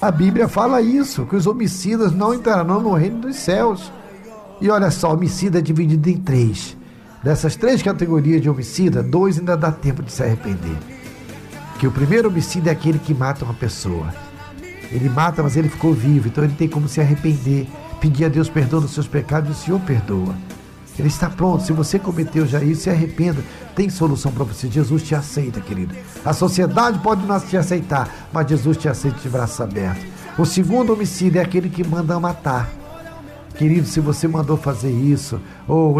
a Bíblia fala isso, que os homicidas não entrarão no reino dos céus. E olha só, homicida é dividido em três. Dessas três categorias de homicida, dois ainda dá tempo de se arrepender. Que o primeiro homicida é aquele que mata uma pessoa. Ele mata, mas ele ficou vivo, então ele tem como se arrepender, pedir a Deus perdão dos seus pecados e o Senhor perdoa. Ele está pronto. Se você cometeu já isso, se arrependa. Tem solução para você. Jesus te aceita, querido. A sociedade pode não te aceitar, mas Jesus te aceita de braços abertos. O segundo homicídio é aquele que manda matar. Querido, se você mandou fazer isso, ou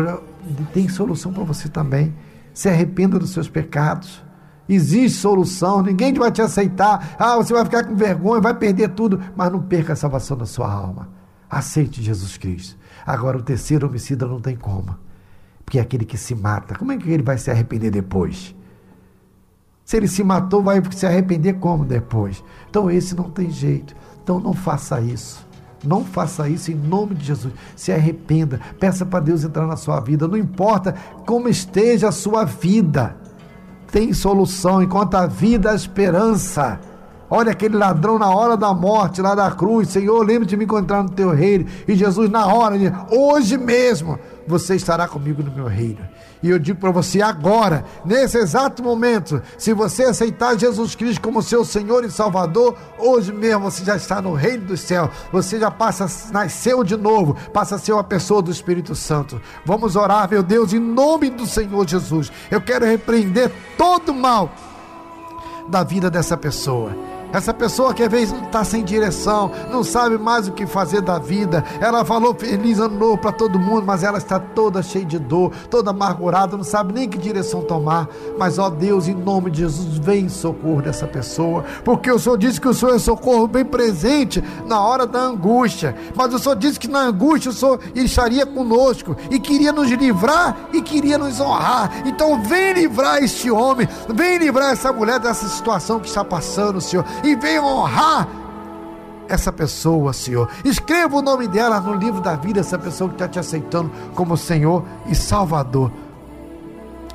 tem solução para você também. Se arrependa dos seus pecados. Existe solução, ninguém vai te aceitar. Ah, você vai ficar com vergonha, vai perder tudo, mas não perca a salvação da sua alma. Aceite Jesus Cristo. Agora, o terceiro homicida não tem como. Porque é aquele que se mata. Como é que ele vai se arrepender depois? Se ele se matou, vai se arrepender como depois? Então, esse não tem jeito. Então, não faça isso. Não faça isso em nome de Jesus. Se arrependa. Peça para Deus entrar na sua vida. Não importa como esteja a sua vida. Tem solução. Enquanto a vida, a esperança. Olha aquele ladrão na hora da morte, lá da cruz. Senhor, lembre de me encontrar no teu reino. E Jesus, na hora, hoje mesmo, você estará comigo no meu reino. E eu digo para você agora, nesse exato momento, se você aceitar Jesus Cristo como seu Senhor e Salvador, hoje mesmo você já está no reino do céu. Você já passa, nasceu de novo, passa a ser uma pessoa do Espírito Santo. Vamos orar, meu Deus, em nome do Senhor Jesus. Eu quero repreender todo mal da vida dessa pessoa essa pessoa que às vezes está sem direção, não sabe mais o que fazer da vida. Ela falou feliz ano novo para todo mundo, mas ela está toda cheia de dor, toda amargurada, não sabe nem que direção tomar. Mas ó Deus, em nome de Jesus, vem em socorro dessa pessoa, porque o Senhor disse que o Senhor é socorro bem presente na hora da angústia. Mas o Senhor disse que na angústia o Senhor estaria conosco e queria nos livrar e queria nos honrar. Então vem livrar este homem, vem livrar essa mulher dessa situação que está passando, Senhor e venha honrar essa pessoa, Senhor. Escreva o nome dela no livro da vida, essa pessoa que está te aceitando como Senhor e Salvador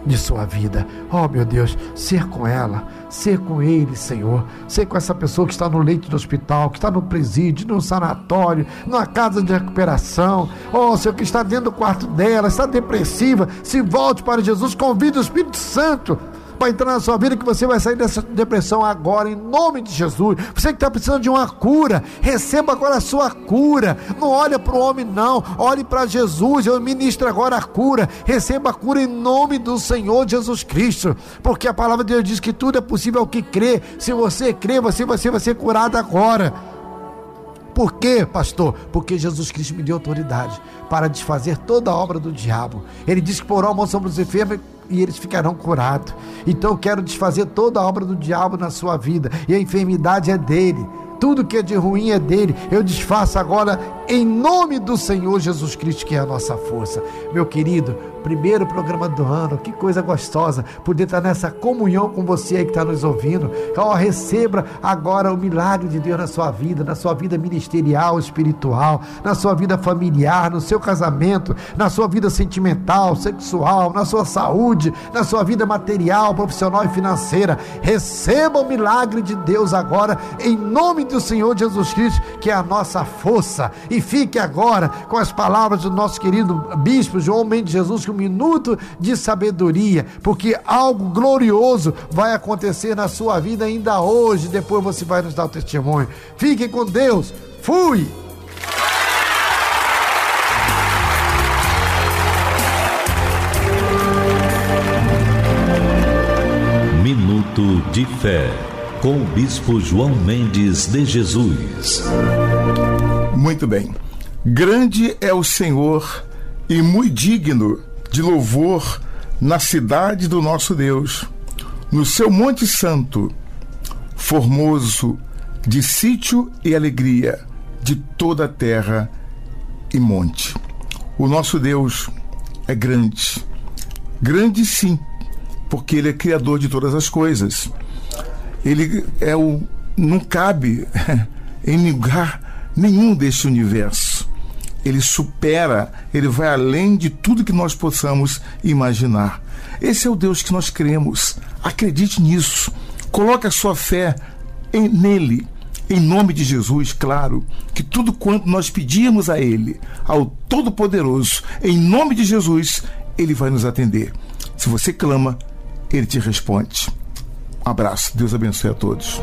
de sua vida. Oh, meu Deus, ser com ela, ser com ele, Senhor. Ser com essa pessoa que está no leito do hospital, que está no presídio, no sanatório, numa casa de recuperação. Oh, Senhor, que está dentro do quarto dela, está depressiva. Se volte para Jesus, convide o Espírito Santo para entrar na sua vida que você vai sair dessa depressão agora, em nome de Jesus. Você que está precisando de uma cura, receba agora a sua cura. Não olhe para o homem, não. Olhe para Jesus. Eu ministro agora a cura. Receba a cura em nome do Senhor Jesus Cristo. Porque a palavra de Deus diz que tudo é possível ao que crê. Se você crê, você ser, vai ser curado agora. Por quê, pastor? Porque Jesus Cristo me deu autoridade para desfazer toda a obra do diabo. Ele disse que porá a mão sobre os enfermos e eles ficarão curados. Então eu quero desfazer toda a obra do diabo na sua vida, e a enfermidade é dele. Tudo que é de ruim é dele. Eu desfaço agora em nome do Senhor Jesus Cristo, que é a nossa força. Meu querido, primeiro programa do ano, que coisa gostosa poder estar nessa comunhão com você aí que está nos ouvindo. Oh, receba agora o milagre de Deus na sua vida, na sua vida ministerial, espiritual, na sua vida familiar, no seu casamento, na sua vida sentimental, sexual, na sua saúde, na sua vida material, profissional e financeira. Receba o milagre de Deus agora, em nome do Senhor Jesus Cristo, que é a nossa força. E fique agora com as palavras do nosso querido bispo João Mendes Jesus, que minuto de sabedoria, porque algo glorioso vai acontecer na sua vida ainda hoje. Depois você vai nos dar o testemunho. Fique com Deus. Fui! Minuto de Fé, com o Bispo João Mendes de Jesus. Muito bem. Grande é o Senhor e muito digno de louvor na cidade do nosso Deus, no seu Monte Santo, formoso de sítio e alegria de toda a terra e monte. O nosso Deus é grande, grande sim, porque Ele é criador de todas as coisas. Ele é o. não cabe em lugar nenhum deste universo ele supera, ele vai além de tudo que nós possamos imaginar. Esse é o Deus que nós cremos. Acredite nisso. Coloque a sua fé em, nele. Em nome de Jesus, claro, que tudo quanto nós pedimos a Ele, ao Todo-Poderoso, em nome de Jesus, Ele vai nos atender. Se você clama, Ele te responde. Um abraço. Deus abençoe a todos.